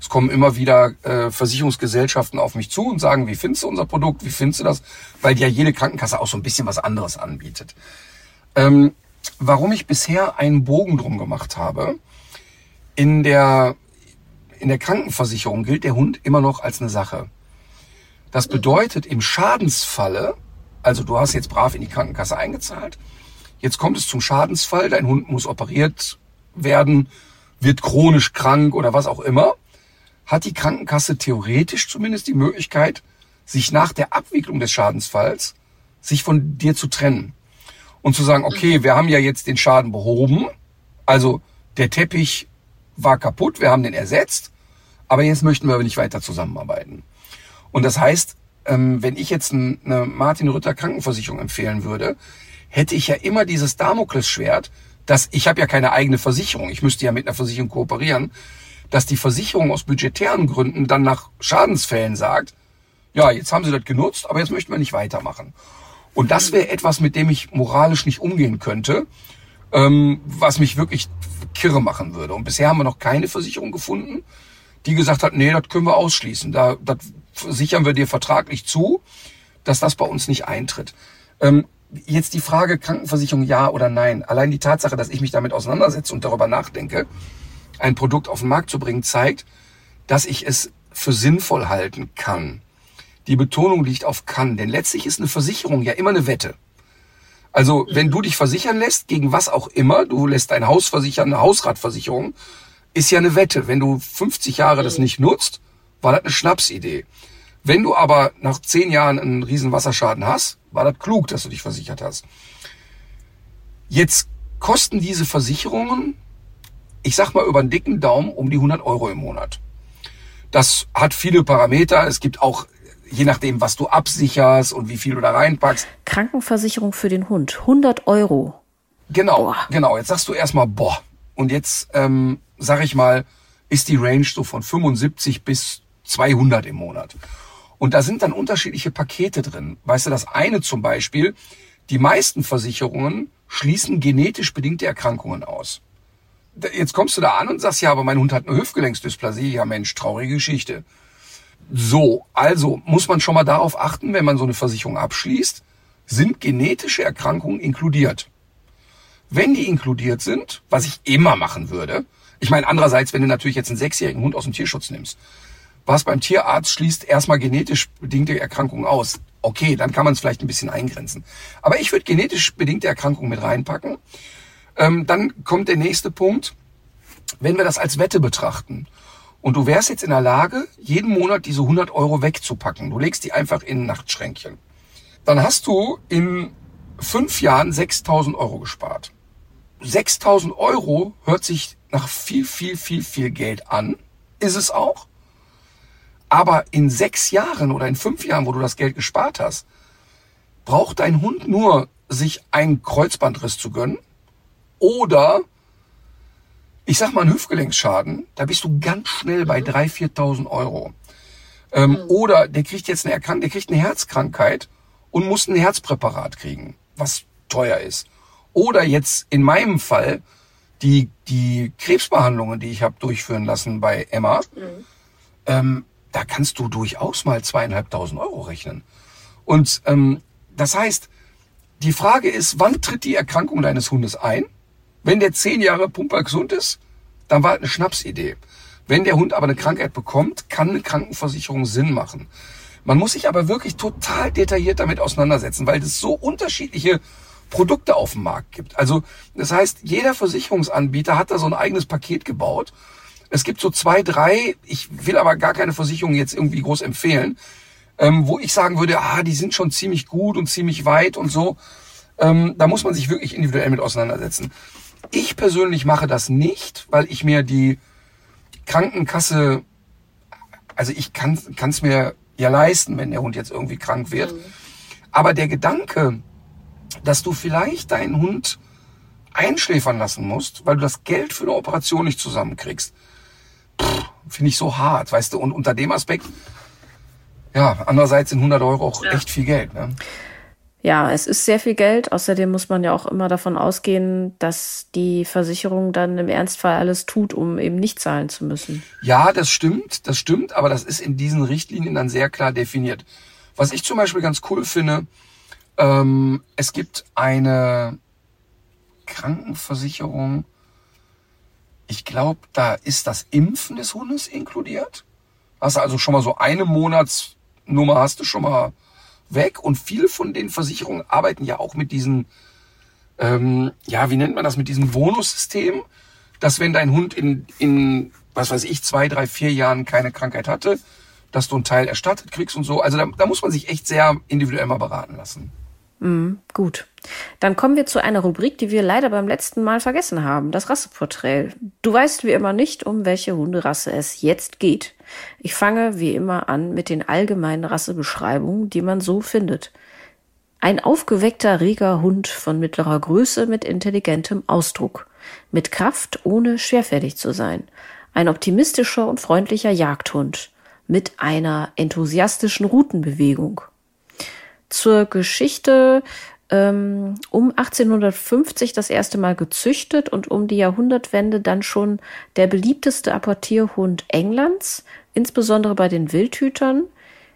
es kommen immer wieder äh, Versicherungsgesellschaften auf mich zu und sagen, wie findest du unser Produkt, wie findest du das? Weil ja jede Krankenkasse auch so ein bisschen was anderes anbietet. Ähm, warum ich bisher einen Bogen drum gemacht habe, in der, in der Krankenversicherung gilt der Hund immer noch als eine Sache. Das bedeutet, im Schadensfalle, also du hast jetzt brav in die Krankenkasse eingezahlt, jetzt kommt es zum Schadensfall, dein Hund muss operiert werden, wird chronisch krank oder was auch immer, hat die Krankenkasse theoretisch zumindest die Möglichkeit, sich nach der Abwicklung des Schadensfalls sich von dir zu trennen und zu sagen, okay, wir haben ja jetzt den Schaden behoben, also der Teppich war kaputt, wir haben den ersetzt, aber jetzt möchten wir aber nicht weiter zusammenarbeiten. Und das heißt, ähm, wenn ich jetzt eine Martin Rütter Krankenversicherung empfehlen würde, hätte ich ja immer dieses Damoklesschwert, dass ich habe ja keine eigene Versicherung, ich müsste ja mit einer Versicherung kooperieren, dass die Versicherung aus budgetären Gründen dann nach Schadensfällen sagt, ja, jetzt haben sie das genutzt, aber jetzt möchten wir nicht weitermachen. Und das wäre etwas, mit dem ich moralisch nicht umgehen könnte, ähm, was mich wirklich kirre machen würde. Und bisher haben wir noch keine Versicherung gefunden, die gesagt hat, nee, das können wir ausschließen. Da, das sichern wir dir vertraglich zu, dass das bei uns nicht eintritt. Ähm, jetzt die Frage Krankenversicherung ja oder nein. Allein die Tatsache, dass ich mich damit auseinandersetze und darüber nachdenke, ein Produkt auf den Markt zu bringen, zeigt, dass ich es für sinnvoll halten kann. Die Betonung liegt auf kann, denn letztlich ist eine Versicherung ja immer eine Wette. Also, wenn du dich versichern lässt, gegen was auch immer, du lässt dein Haus versichern, eine Hausratversicherung, ist ja eine Wette. Wenn du 50 Jahre das nicht nutzt, war das eine Schnapsidee. Wenn du aber nach 10 Jahren einen riesen Wasserschaden hast, war das klug, dass du dich versichert hast. Jetzt kosten diese Versicherungen, ich sag mal über einen dicken Daumen, um die 100 Euro im Monat. Das hat viele Parameter. Es gibt auch je nachdem, was du absicherst und wie viel du da reinpackst. Krankenversicherung für den Hund, 100 Euro. Genau, boah. genau. Jetzt sagst du erstmal, boah. Und jetzt, ähm, sag ich mal, ist die Range so von 75 bis 200 im Monat. Und da sind dann unterschiedliche Pakete drin. Weißt du, das eine zum Beispiel, die meisten Versicherungen schließen genetisch bedingte Erkrankungen aus. Jetzt kommst du da an und sagst, ja, aber mein Hund hat eine Hüftgelenksdysplasie. Ja, Mensch, traurige Geschichte. So, also muss man schon mal darauf achten, wenn man so eine Versicherung abschließt, sind genetische Erkrankungen inkludiert. Wenn die inkludiert sind, was ich immer machen würde, ich meine andererseits, wenn du natürlich jetzt einen sechsjährigen Hund aus dem Tierschutz nimmst, was beim Tierarzt schließt erstmal genetisch bedingte Erkrankungen aus. Okay, dann kann man es vielleicht ein bisschen eingrenzen. Aber ich würde genetisch bedingte Erkrankungen mit reinpacken. Ähm, dann kommt der nächste Punkt. Wenn wir das als Wette betrachten und du wärst jetzt in der Lage, jeden Monat diese 100 Euro wegzupacken. Du legst die einfach in ein Nachtschränkchen. Dann hast du in fünf Jahren 6000 Euro gespart. 6000 Euro hört sich nach viel, viel, viel, viel Geld an. Ist es auch. Aber in sechs Jahren oder in fünf Jahren, wo du das Geld gespart hast, braucht dein Hund nur sich einen Kreuzbandriss zu gönnen oder ich sag mal, ein Hüftgelenksschaden, da bist du ganz schnell bei 3.000, 4.000 Euro. Ähm, mhm. Oder der kriegt jetzt eine Erkrankung, der kriegt eine Herzkrankheit und muss ein Herzpräparat kriegen, was teuer ist. Oder jetzt in meinem Fall die, die Krebsbehandlungen, die ich habe durchführen lassen bei Emma, mhm. ähm, da kannst du durchaus mal zweieinhalbtausend Euro rechnen. Und ähm, das heißt, die Frage ist, wann tritt die Erkrankung deines Hundes ein? Wenn der zehn Jahre pumper gesund ist, dann war halt eine Schnapsidee. Wenn der Hund aber eine Krankheit bekommt, kann eine Krankenversicherung Sinn machen. Man muss sich aber wirklich total detailliert damit auseinandersetzen, weil es so unterschiedliche Produkte auf dem Markt gibt. Also das heißt, jeder Versicherungsanbieter hat da so ein eigenes Paket gebaut. Es gibt so zwei, drei, ich will aber gar keine Versicherung jetzt irgendwie groß empfehlen, ähm, wo ich sagen würde, ah, die sind schon ziemlich gut und ziemlich weit und so. Ähm, da muss man sich wirklich individuell mit auseinandersetzen. Ich persönlich mache das nicht, weil ich mir die Krankenkasse, also ich kann es mir ja leisten, wenn der Hund jetzt irgendwie krank wird. Mhm. Aber der Gedanke, dass du vielleicht deinen Hund einschläfern lassen musst, weil du das Geld für eine Operation nicht zusammenkriegst, finde ich so hart, weißt du. Und unter dem Aspekt, ja, andererseits sind 100 Euro auch ja. echt viel Geld. Ne? Ja, es ist sehr viel Geld. Außerdem muss man ja auch immer davon ausgehen, dass die Versicherung dann im Ernstfall alles tut, um eben nicht zahlen zu müssen. Ja, das stimmt, das stimmt, aber das ist in diesen Richtlinien dann sehr klar definiert. Was ich zum Beispiel ganz cool finde, ähm, es gibt eine Krankenversicherung. Ich glaube, da ist das Impfen des Hundes inkludiert. Hast also schon mal so eine Monatsnummer hast du schon mal weg. Und viele von den Versicherungen arbeiten ja auch mit diesen, ähm, ja, wie nennt man das, mit diesem Bonussystem, dass wenn dein Hund in, in, was weiß ich, zwei, drei, vier Jahren keine Krankheit hatte, dass du einen Teil erstattet kriegst und so. Also da, da muss man sich echt sehr individuell mal beraten lassen. Mm, gut. Dann kommen wir zu einer Rubrik, die wir leider beim letzten Mal vergessen haben. Das Rasseporträt. Du weißt wie immer nicht, um welche Hunderasse es jetzt geht. Ich fange wie immer an mit den allgemeinen Rassebeschreibungen, die man so findet. Ein aufgeweckter, reger Hund von mittlerer Größe mit intelligentem Ausdruck. Mit Kraft, ohne schwerfällig zu sein. Ein optimistischer und freundlicher Jagdhund. Mit einer enthusiastischen Routenbewegung zur Geschichte ähm, um 1850 das erste Mal gezüchtet und um die Jahrhundertwende dann schon der beliebteste Apportierhund Englands, insbesondere bei den Wildhütern.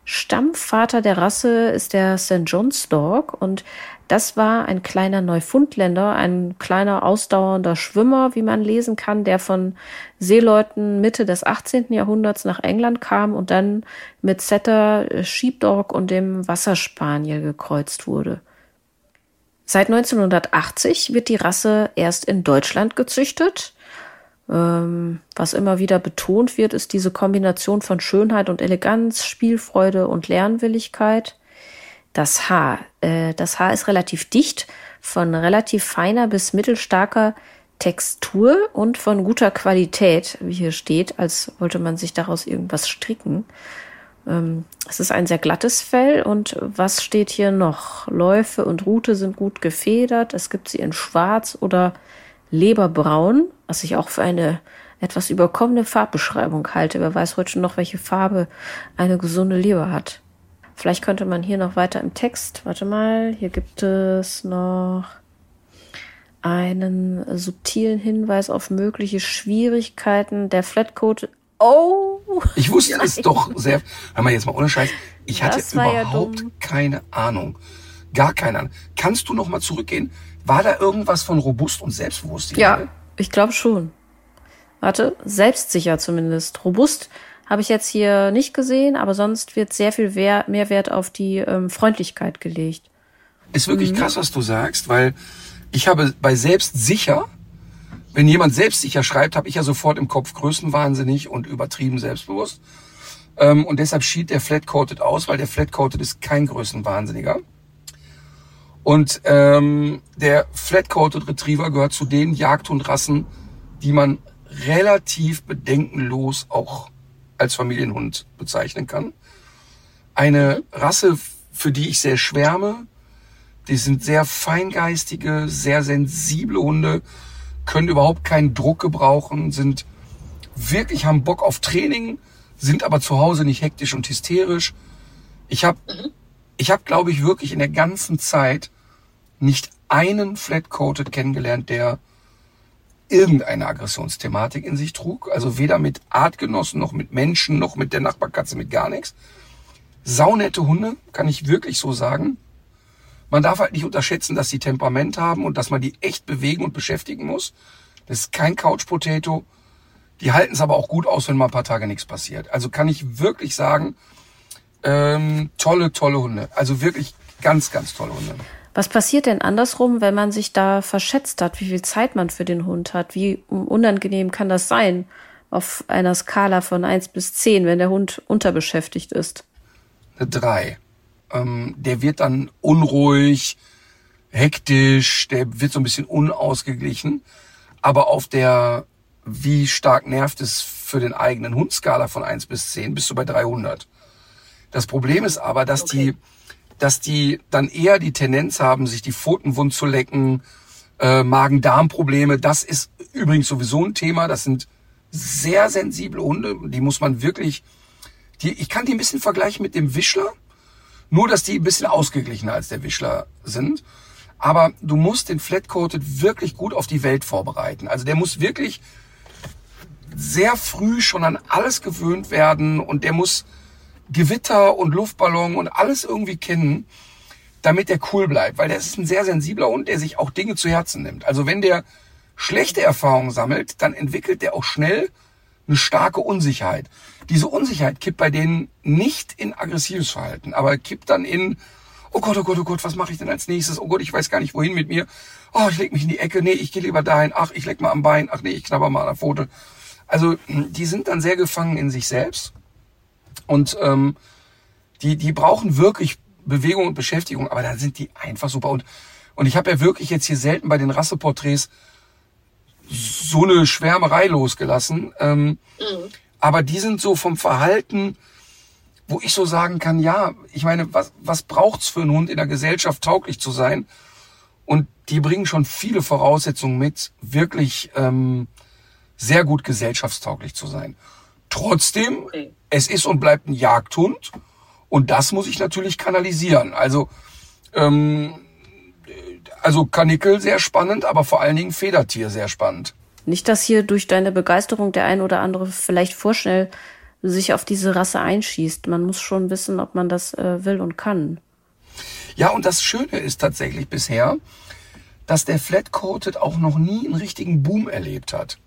Stammvater der Rasse ist der St. John's Dog und das war ein kleiner Neufundländer, ein kleiner ausdauernder Schwimmer, wie man lesen kann, der von Seeleuten Mitte des 18. Jahrhunderts nach England kam und dann mit Setter, Sheepdog und dem Wasserspaniel gekreuzt wurde. Seit 1980 wird die Rasse erst in Deutschland gezüchtet. Ähm, was immer wieder betont wird, ist diese Kombination von Schönheit und Eleganz, Spielfreude und Lernwilligkeit. Das Haar. Äh, das Haar ist relativ dicht, von relativ feiner bis mittelstarker Textur und von guter Qualität, wie hier steht, als wollte man sich daraus irgendwas stricken. Ähm, es ist ein sehr glattes Fell und was steht hier noch? Läufe und Rute sind gut gefedert. Es gibt sie in Schwarz oder Leberbraun, was ich auch für eine etwas überkommene Farbbeschreibung halte. Wer weiß heute noch, welche Farbe eine gesunde Leber hat. Vielleicht könnte man hier noch weiter im Text, warte mal, hier gibt es noch einen subtilen Hinweis auf mögliche Schwierigkeiten der Flatcoat. Oh! Ich wusste es doch sehr. Hör mal jetzt mal ohne Scheiß. Ich hatte überhaupt ja keine Ahnung. Gar keine Ahnung. Kannst du noch mal zurückgehen? War da irgendwas von robust und selbstbewusst? Ja, ich glaube schon. Warte, selbstsicher zumindest. Robust habe ich jetzt hier nicht gesehen, aber sonst wird sehr viel mehr Wert auf die ähm, Freundlichkeit gelegt. Ist wirklich mhm. krass, was du sagst, weil ich habe bei selbstsicher, wenn jemand selbstsicher schreibt, habe ich ja sofort im Kopf größenwahnsinnig und übertrieben selbstbewusst. Ähm, und deshalb schied der Flat-Coated aus, weil der Flat-Coated ist kein Größenwahnsinniger. Und ähm, der Flat-Coated Retriever gehört zu den Jagdhundrassen, die man relativ bedenkenlos auch als Familienhund bezeichnen kann. Eine Rasse, für die ich sehr schwärme. Die sind sehr feingeistige, sehr sensible Hunde, können überhaupt keinen Druck gebrauchen, sind wirklich haben Bock auf Training, sind aber zu Hause nicht hektisch und hysterisch. Ich habe ich habe, glaube ich, wirklich in der ganzen Zeit nicht einen Flat-Coated kennengelernt, der irgendeine Aggressionsthematik in sich trug. Also weder mit Artgenossen, noch mit Menschen, noch mit der Nachbarkatze, mit gar nichts. Saunette Hunde, kann ich wirklich so sagen. Man darf halt nicht unterschätzen, dass sie Temperament haben und dass man die echt bewegen und beschäftigen muss. Das ist kein Couch Potato. Die halten es aber auch gut aus, wenn mal ein paar Tage nichts passiert. Also kann ich wirklich sagen, ähm, tolle, tolle Hunde. Also wirklich ganz, ganz tolle Hunde. Was passiert denn andersrum, wenn man sich da verschätzt hat, wie viel Zeit man für den Hund hat? Wie unangenehm kann das sein auf einer Skala von eins bis zehn, wenn der Hund unterbeschäftigt ist? Eine drei. Ähm, der wird dann unruhig, hektisch, der wird so ein bisschen unausgeglichen. Aber auf der, wie stark nervt es für den eigenen Hund-Skala von eins bis zehn, bist du bei 300. Das Problem ist aber, dass okay. die, dass die dann eher die Tendenz haben, sich die Pfoten wund zu lecken, äh, Magen-Darm-Probleme. Das ist übrigens sowieso ein Thema. Das sind sehr sensible Hunde. Die muss man wirklich, die, ich kann die ein bisschen vergleichen mit dem Wischler. Nur, dass die ein bisschen ausgeglichener als der Wischler sind. Aber du musst den Flatcoated wirklich gut auf die Welt vorbereiten. Also der muss wirklich sehr früh schon an alles gewöhnt werden und der muss Gewitter und Luftballon und alles irgendwie kennen, damit der cool bleibt. Weil der ist ein sehr sensibler Hund, der sich auch Dinge zu Herzen nimmt. Also wenn der schlechte Erfahrungen sammelt, dann entwickelt der auch schnell eine starke Unsicherheit. Diese Unsicherheit kippt bei denen nicht in aggressives Verhalten, aber kippt dann in, oh Gott, oh Gott, oh Gott, was mache ich denn als nächstes? Oh Gott, ich weiß gar nicht, wohin mit mir. Oh, ich leg mich in die Ecke. Nee, ich gehe lieber dahin. Ach, ich leg mal am Bein. Ach nee, ich knabber mal an der Pfote. Also die sind dann sehr gefangen in sich selbst und ähm, die, die brauchen wirklich Bewegung und Beschäftigung, aber da sind die einfach super. Und, und ich habe ja wirklich jetzt hier selten bei den Rasseporträts so eine Schwärmerei losgelassen. Ähm, mhm. Aber die sind so vom Verhalten, wo ich so sagen kann, ja, ich meine, was, was braucht's für einen Hund in der Gesellschaft tauglich zu sein? Und die bringen schon viele Voraussetzungen mit, wirklich ähm, sehr gut gesellschaftstauglich zu sein. Trotzdem, okay. es ist und bleibt ein Jagdhund und das muss ich natürlich kanalisieren. Also, ähm, also Kanickel sehr spannend, aber vor allen Dingen Federtier sehr spannend. Nicht, dass hier durch deine Begeisterung der ein oder andere vielleicht vorschnell sich auf diese Rasse einschießt. Man muss schon wissen, ob man das äh, will und kann. Ja, und das Schöne ist tatsächlich bisher, dass der Flat-Coated auch noch nie einen richtigen Boom erlebt hat.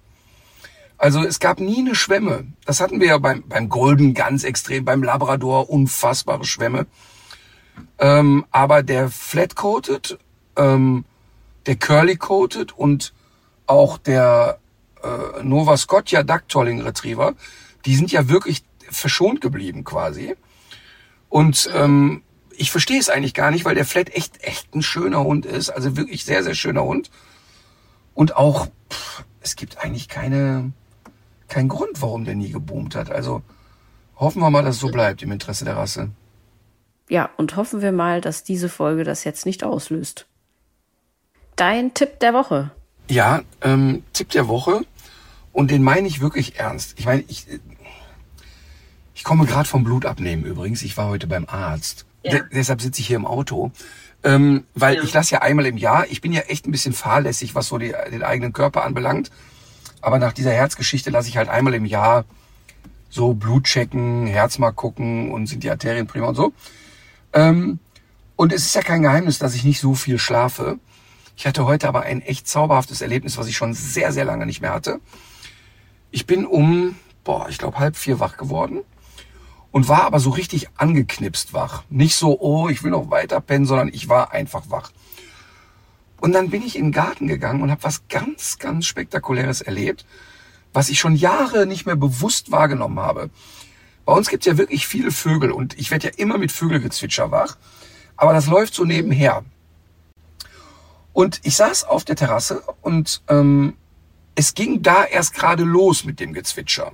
Also es gab nie eine Schwemme. Das hatten wir ja beim, beim Golden ganz extrem, beim Labrador unfassbare Schwämme. Ähm, aber der Flat-Coated, ähm, der Curly-Coated und auch der äh, Nova Scotia Ducktolling Retriever, die sind ja wirklich verschont geblieben quasi. Und ähm, ich verstehe es eigentlich gar nicht, weil der Flat echt echt ein schöner Hund ist, also wirklich sehr sehr schöner Hund. Und auch pff, es gibt eigentlich keine kein Grund, warum der nie geboomt hat. Also hoffen wir mal, dass es so bleibt im Interesse der Rasse. Ja, und hoffen wir mal, dass diese Folge das jetzt nicht auslöst. Dein Tipp der Woche. Ja, ähm, Tipp der Woche. Und den meine ich wirklich ernst. Ich meine, ich, ich komme gerade vom Blutabnehmen übrigens. Ich war heute beim Arzt. Ja. De deshalb sitze ich hier im Auto. Ähm, weil ja. ich lasse ja einmal im Jahr, ich bin ja echt ein bisschen fahrlässig, was so die, den eigenen Körper anbelangt. Aber nach dieser Herzgeschichte lasse ich halt einmal im Jahr so Blut checken, Herz mal gucken und sind die Arterien prima und so. Ähm, und es ist ja kein Geheimnis, dass ich nicht so viel schlafe. Ich hatte heute aber ein echt zauberhaftes Erlebnis, was ich schon sehr, sehr lange nicht mehr hatte. Ich bin um, boah, ich glaube halb vier wach geworden und war aber so richtig angeknipst wach. Nicht so, oh, ich will noch weiter pennen, sondern ich war einfach wach. Und dann bin ich in den Garten gegangen und habe was ganz, ganz Spektakuläres erlebt, was ich schon Jahre nicht mehr bewusst wahrgenommen habe. Bei uns gibt es ja wirklich viele Vögel und ich werde ja immer mit Vögelgezwitscher wach, aber das läuft so nebenher. Und ich saß auf der Terrasse und ähm, es ging da erst gerade los mit dem Gezwitscher.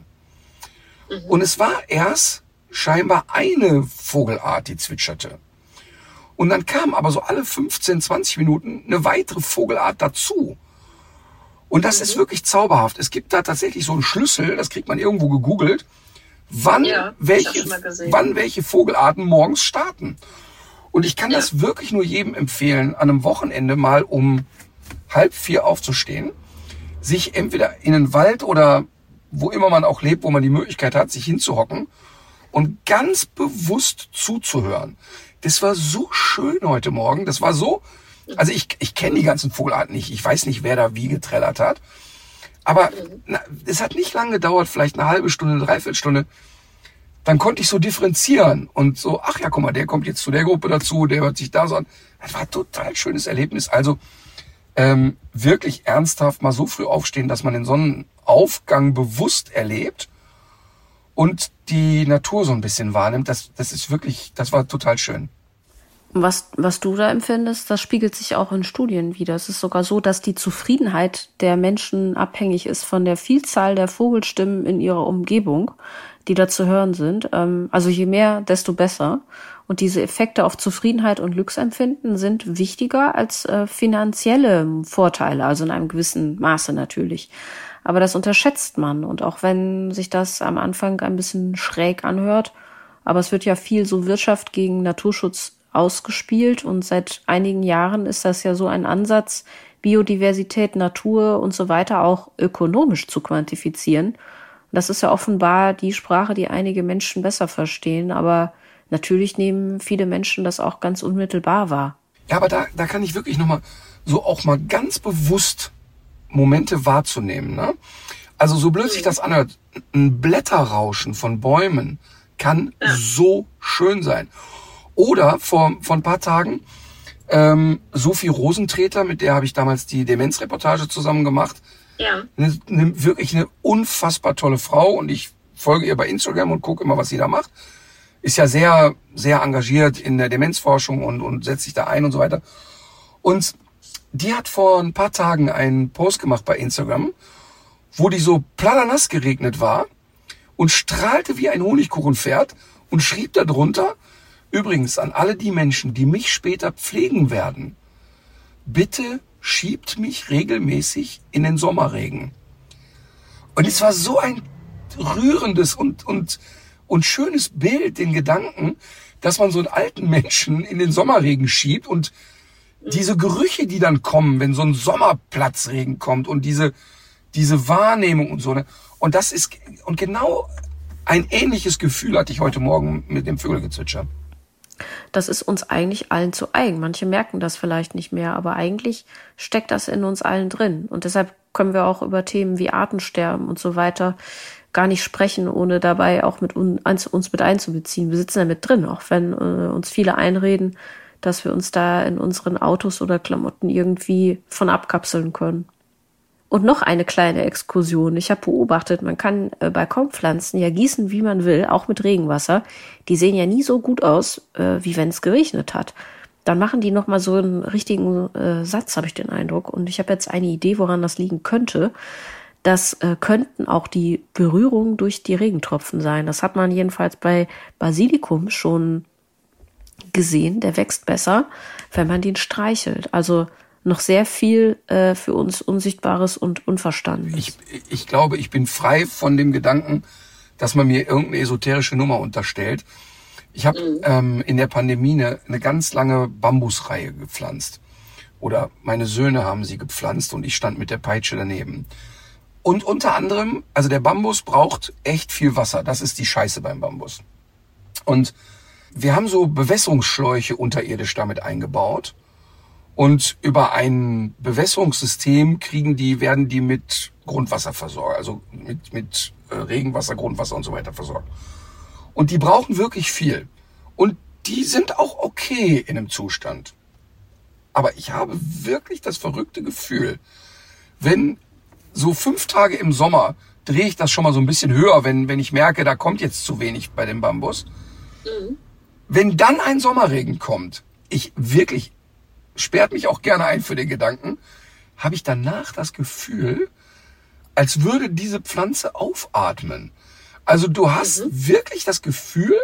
Mhm. Und es war erst scheinbar eine Vogelart, die zwitscherte. Und dann kam aber so alle 15, 20 Minuten eine weitere Vogelart dazu. Und das mhm. ist wirklich zauberhaft. Es gibt da tatsächlich so einen Schlüssel, das kriegt man irgendwo gegoogelt, wann, ja, welche, wann welche Vogelarten morgens starten. Und ich kann das wirklich nur jedem empfehlen, an einem Wochenende mal um halb vier aufzustehen, sich entweder in den Wald oder wo immer man auch lebt, wo man die Möglichkeit hat, sich hinzuhocken und ganz bewusst zuzuhören. Das war so schön heute Morgen. Das war so, also ich, ich kenne die ganzen Vogelarten nicht. Ich weiß nicht, wer da wie getrellert hat. Aber na, es hat nicht lange gedauert, vielleicht eine halbe Stunde, eine Dreiviertelstunde. Dann konnte ich so differenzieren und so, ach ja, guck mal, der kommt jetzt zu der Gruppe dazu, der hört sich da so an. Das war ein total schönes Erlebnis. Also ähm, wirklich ernsthaft mal so früh aufstehen, dass man den Sonnenaufgang bewusst erlebt und die Natur so ein bisschen wahrnimmt. Das, das ist wirklich, das war total schön. Was, was du da empfindest, das spiegelt sich auch in Studien wieder. Es ist sogar so, dass die Zufriedenheit der Menschen abhängig ist von der Vielzahl der Vogelstimmen in ihrer Umgebung, die da zu hören sind. Ähm, also je mehr, desto besser. Und diese Effekte auf Zufriedenheit und Glücksempfinden sind wichtiger als äh, finanzielle Vorteile, also in einem gewissen Maße natürlich. Aber das unterschätzt man. Und auch wenn sich das am Anfang ein bisschen schräg anhört, aber es wird ja viel so Wirtschaft gegen Naturschutz ausgespielt und seit einigen Jahren ist das ja so ein Ansatz, Biodiversität, Natur und so weiter auch ökonomisch zu quantifizieren. Das ist ja offenbar die Sprache, die einige Menschen besser verstehen, aber natürlich nehmen viele Menschen das auch ganz unmittelbar wahr. Ja, aber da, da kann ich wirklich nochmal so auch mal ganz bewusst Momente wahrzunehmen. Ne? Also so blöd sich das anhört, ein Blätterrauschen von Bäumen kann ja. so schön sein. Oder vor, vor ein paar Tagen ähm, Sophie Rosentreter, mit der habe ich damals die Demenzreportage zusammen gemacht. Ja. Eine, eine, wirklich eine unfassbar tolle Frau und ich folge ihr bei Instagram und gucke immer, was sie da macht. Ist ja sehr, sehr engagiert in der Demenzforschung und, und setzt sich da ein und so weiter. Und die hat vor ein paar Tagen einen Post gemacht bei Instagram, wo die so planass geregnet war und strahlte wie ein Honigkuchenpferd und schrieb darunter, Übrigens an alle die Menschen, die mich später pflegen werden, bitte schiebt mich regelmäßig in den Sommerregen. Und es war so ein rührendes und, und, und schönes Bild, den Gedanken, dass man so einen alten Menschen in den Sommerregen schiebt und diese Gerüche, die dann kommen, wenn so ein Sommerplatzregen kommt und diese, diese Wahrnehmung und so, ne? Und das ist, und genau ein ähnliches Gefühl hatte ich heute Morgen mit dem Vögelgezwitscher das ist uns eigentlich allen zu eigen. Manche merken das vielleicht nicht mehr, aber eigentlich steckt das in uns allen drin. Und deshalb können wir auch über Themen wie Artensterben und so weiter gar nicht sprechen, ohne dabei auch mit uns, uns mit einzubeziehen. Wir sitzen da mit drin, auch wenn äh, uns viele einreden, dass wir uns da in unseren Autos oder Klamotten irgendwie von abkapseln können. Und noch eine kleine Exkursion. Ich habe beobachtet, man kann äh, Balkonpflanzen ja gießen, wie man will, auch mit Regenwasser. Die sehen ja nie so gut aus, äh, wie wenn es geregnet hat. Dann machen die noch mal so einen richtigen äh, Satz, habe ich den Eindruck. Und ich habe jetzt eine Idee, woran das liegen könnte. Das äh, könnten auch die Berührungen durch die Regentropfen sein. Das hat man jedenfalls bei Basilikum schon gesehen. Der wächst besser, wenn man den streichelt. Also noch sehr viel äh, für uns Unsichtbares und Unverstandenes. Ich, ich glaube, ich bin frei von dem Gedanken, dass man mir irgendeine esoterische Nummer unterstellt. Ich habe mhm. ähm, in der Pandemie eine, eine ganz lange Bambusreihe gepflanzt. Oder meine Söhne haben sie gepflanzt und ich stand mit der Peitsche daneben. Und unter anderem, also der Bambus braucht echt viel Wasser. Das ist die Scheiße beim Bambus. Und wir haben so Bewässerungsschläuche unterirdisch damit eingebaut. Und über ein Bewässerungssystem kriegen die, werden die mit Grundwasser versorgt, also mit, mit äh, Regenwasser, Grundwasser und so weiter versorgt. Und die brauchen wirklich viel. Und die sind auch okay in einem Zustand. Aber ich habe wirklich das verrückte Gefühl, wenn so fünf Tage im Sommer drehe ich das schon mal so ein bisschen höher, wenn, wenn ich merke, da kommt jetzt zu wenig bei dem Bambus. Mhm. Wenn dann ein Sommerregen kommt, ich wirklich, sperrt mich auch gerne ein für den Gedanken, habe ich danach das Gefühl, als würde diese Pflanze aufatmen. Also du hast mhm. wirklich das Gefühl,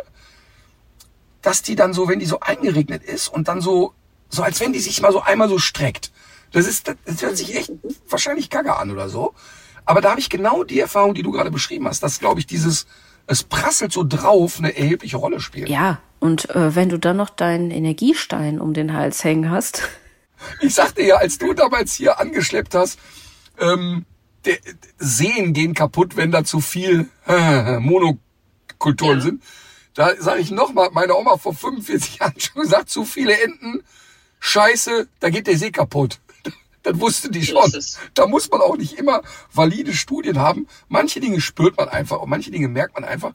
dass die dann so, wenn die so eingeregnet ist und dann so, so als wenn die sich mal so einmal so streckt. Das ist, das hört sich echt wahrscheinlich kacke an oder so. Aber da habe ich genau die Erfahrung, die du gerade beschrieben hast, dass, glaube ich, dieses, es prasselt so drauf, eine erhebliche Rolle spielt. Ja, Und äh, wenn du dann noch deinen Energiestein um den Hals hängen hast. Ich sagte ja, als du damals hier angeschleppt hast, ähm, der, Seen gehen kaputt, wenn da zu viel äh, Monokulturen ja. sind. Da sage ich nochmal, meine Oma vor 45 Jahren schon gesagt, zu viele Enten, scheiße, da geht der See kaputt. Das wusste die schon. Da muss man auch nicht immer valide Studien haben. Manche Dinge spürt man einfach und manche Dinge merkt man einfach.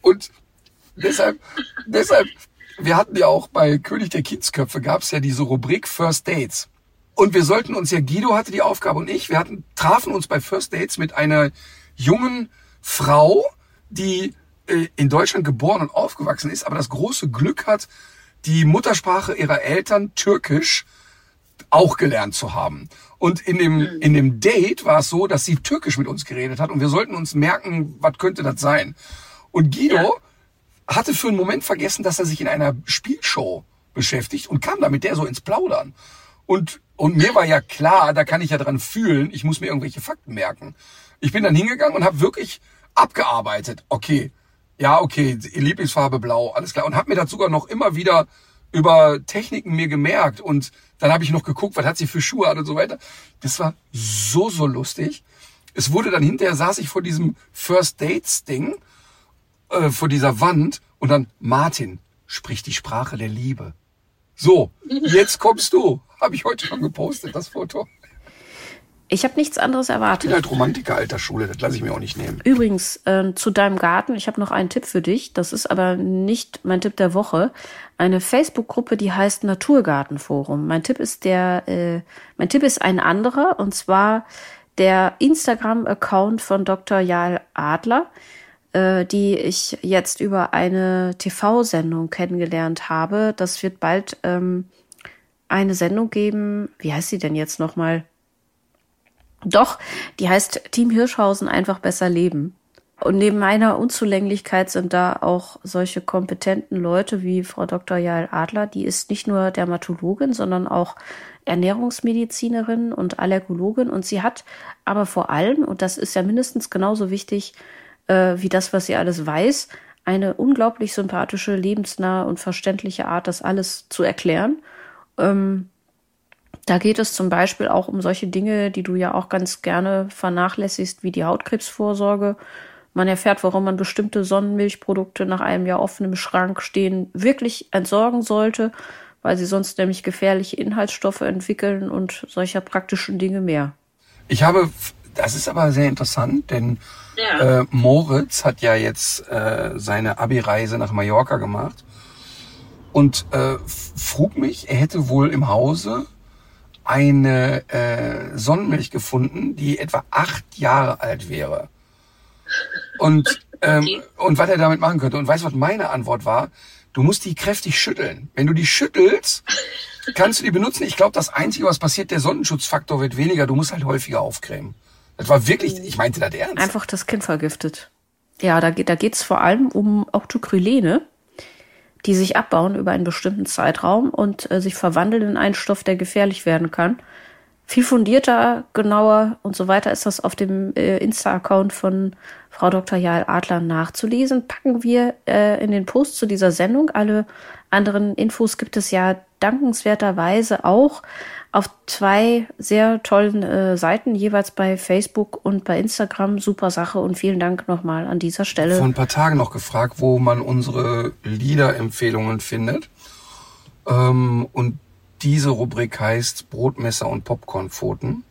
Und deshalb, deshalb, wir hatten ja auch bei König der Kindsköpfe gab es ja diese Rubrik First Dates. Und wir sollten uns ja, Guido hatte die Aufgabe und ich, wir hatten, trafen uns bei First Dates mit einer jungen Frau, die äh, in Deutschland geboren und aufgewachsen ist, aber das große Glück hat, die Muttersprache ihrer Eltern Türkisch auch gelernt zu haben. Und in dem, mhm. in dem Date war es so, dass sie Türkisch mit uns geredet hat und wir sollten uns merken, was könnte das sein. Und Guido ja. Hatte für einen Moment vergessen, dass er sich in einer Spielshow beschäftigt und kam da mit der so ins Plaudern. Und, und mir war ja klar, da kann ich ja dran fühlen, ich muss mir irgendwelche Fakten merken. Ich bin dann hingegangen und habe wirklich abgearbeitet. Okay, ja, okay, Lieblingsfarbe blau, alles klar. Und habe mir das sogar noch immer wieder über Techniken mir gemerkt und dann habe ich noch geguckt, was hat sie für Schuhe an und so weiter. Das war so, so lustig. Es wurde dann hinterher, saß ich vor diesem First Dates Ding, äh, vor dieser Wand und dann Martin spricht die Sprache der Liebe. So, jetzt kommst du. Habe ich heute schon gepostet, das Foto. Ich habe nichts anderes erwartet. Ich bin halt Romantiker alter Schule, das lasse ich mir auch nicht nehmen. Übrigens, äh, zu deinem Garten, ich habe noch einen Tipp für dich. Das ist aber nicht mein Tipp der Woche. Eine Facebook-Gruppe, die heißt Naturgartenforum. Mein Tipp ist der, äh, mein Tipp ist ein anderer, und zwar der Instagram-Account von Dr. Jael Adler, die ich jetzt über eine TV-Sendung kennengelernt habe. Das wird bald ähm, eine Sendung geben. Wie heißt sie denn jetzt nochmal? Doch, die heißt Team Hirschhausen einfach besser leben. Und neben meiner Unzulänglichkeit sind da auch solche kompetenten Leute wie Frau Dr. Jael Adler, die ist nicht nur Dermatologin, sondern auch Ernährungsmedizinerin und Allergologin. Und sie hat aber vor allem, und das ist ja mindestens genauso wichtig äh, wie das, was sie alles weiß, eine unglaublich sympathische, lebensnahe und verständliche Art, das alles zu erklären. Ähm, da geht es zum Beispiel auch um solche Dinge, die du ja auch ganz gerne vernachlässigst, wie die Hautkrebsvorsorge. Man erfährt, warum man bestimmte Sonnenmilchprodukte nach einem Jahr offen im Schrank stehen wirklich entsorgen sollte, weil sie sonst nämlich gefährliche Inhaltsstoffe entwickeln und solcher praktischen Dinge mehr. Ich habe, das ist aber sehr interessant, denn ja. äh, Moritz hat ja jetzt äh, seine Abi-Reise nach Mallorca gemacht und äh, frug mich, er hätte wohl im Hause eine äh, Sonnenmilch gefunden, die etwa acht Jahre alt wäre. Und, ähm, okay. und was er damit machen könnte. Und weißt du, was meine Antwort war? Du musst die kräftig schütteln. Wenn du die schüttelst, kannst du die benutzen. Ich glaube, das Einzige, was passiert, der Sonnenschutzfaktor wird weniger. Du musst halt häufiger aufcremen. Das war wirklich, ich meinte das ernst. Einfach das Kind vergiftet. Ja, da geht da geht's vor allem um Octocrylene die sich abbauen über einen bestimmten Zeitraum und äh, sich verwandeln in einen Stoff, der gefährlich werden kann. Viel fundierter, genauer und so weiter ist das auf dem äh, Insta-Account von Frau Dr. Jael Adler nachzulesen. Packen wir äh, in den Post zu dieser Sendung. Alle anderen Infos gibt es ja dankenswerterweise auch auf zwei sehr tollen äh, Seiten, jeweils bei Facebook und bei Instagram. Super Sache und vielen Dank nochmal an dieser Stelle. Vor ein paar Tagen noch gefragt, wo man unsere Liederempfehlungen findet. Ähm, und diese Rubrik heißt Brotmesser und Popcornpfoten.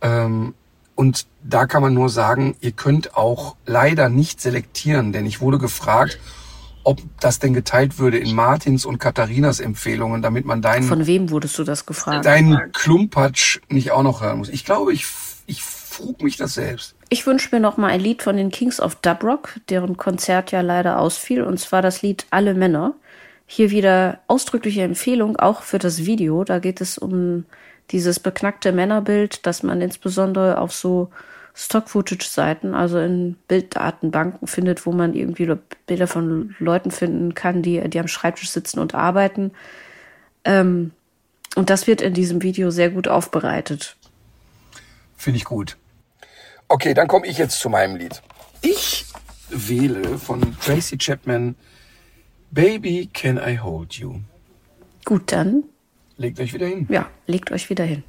Ähm, und da kann man nur sagen, ihr könnt auch leider nicht selektieren, denn ich wurde gefragt, ob das denn geteilt würde in Martins und Katharinas Empfehlungen, damit man deinen... Von wem wurdest du das gefragt? Deinen Klumpatsch nicht auch noch hören muss. Ich glaube, ich, ich frug mich das selbst. Ich wünsche mir noch mal ein Lied von den Kings of Dubrock, deren Konzert ja leider ausfiel, und zwar das Lied Alle Männer. Hier wieder ausdrückliche Empfehlung, auch für das Video. Da geht es um dieses beknackte Männerbild, das man insbesondere auf so Stock-Footage-Seiten, also in Bilddatenbanken findet, wo man irgendwie Bilder von Leuten finden kann, die, die am Schreibtisch sitzen und arbeiten. Ähm, und das wird in diesem Video sehr gut aufbereitet. Finde ich gut. Okay, dann komme ich jetzt zu meinem Lied. Ich wähle von Tracy Chapman Baby, can I hold you? Gut, dann, Legt euch wieder hin. ja, legt euch wieder hin.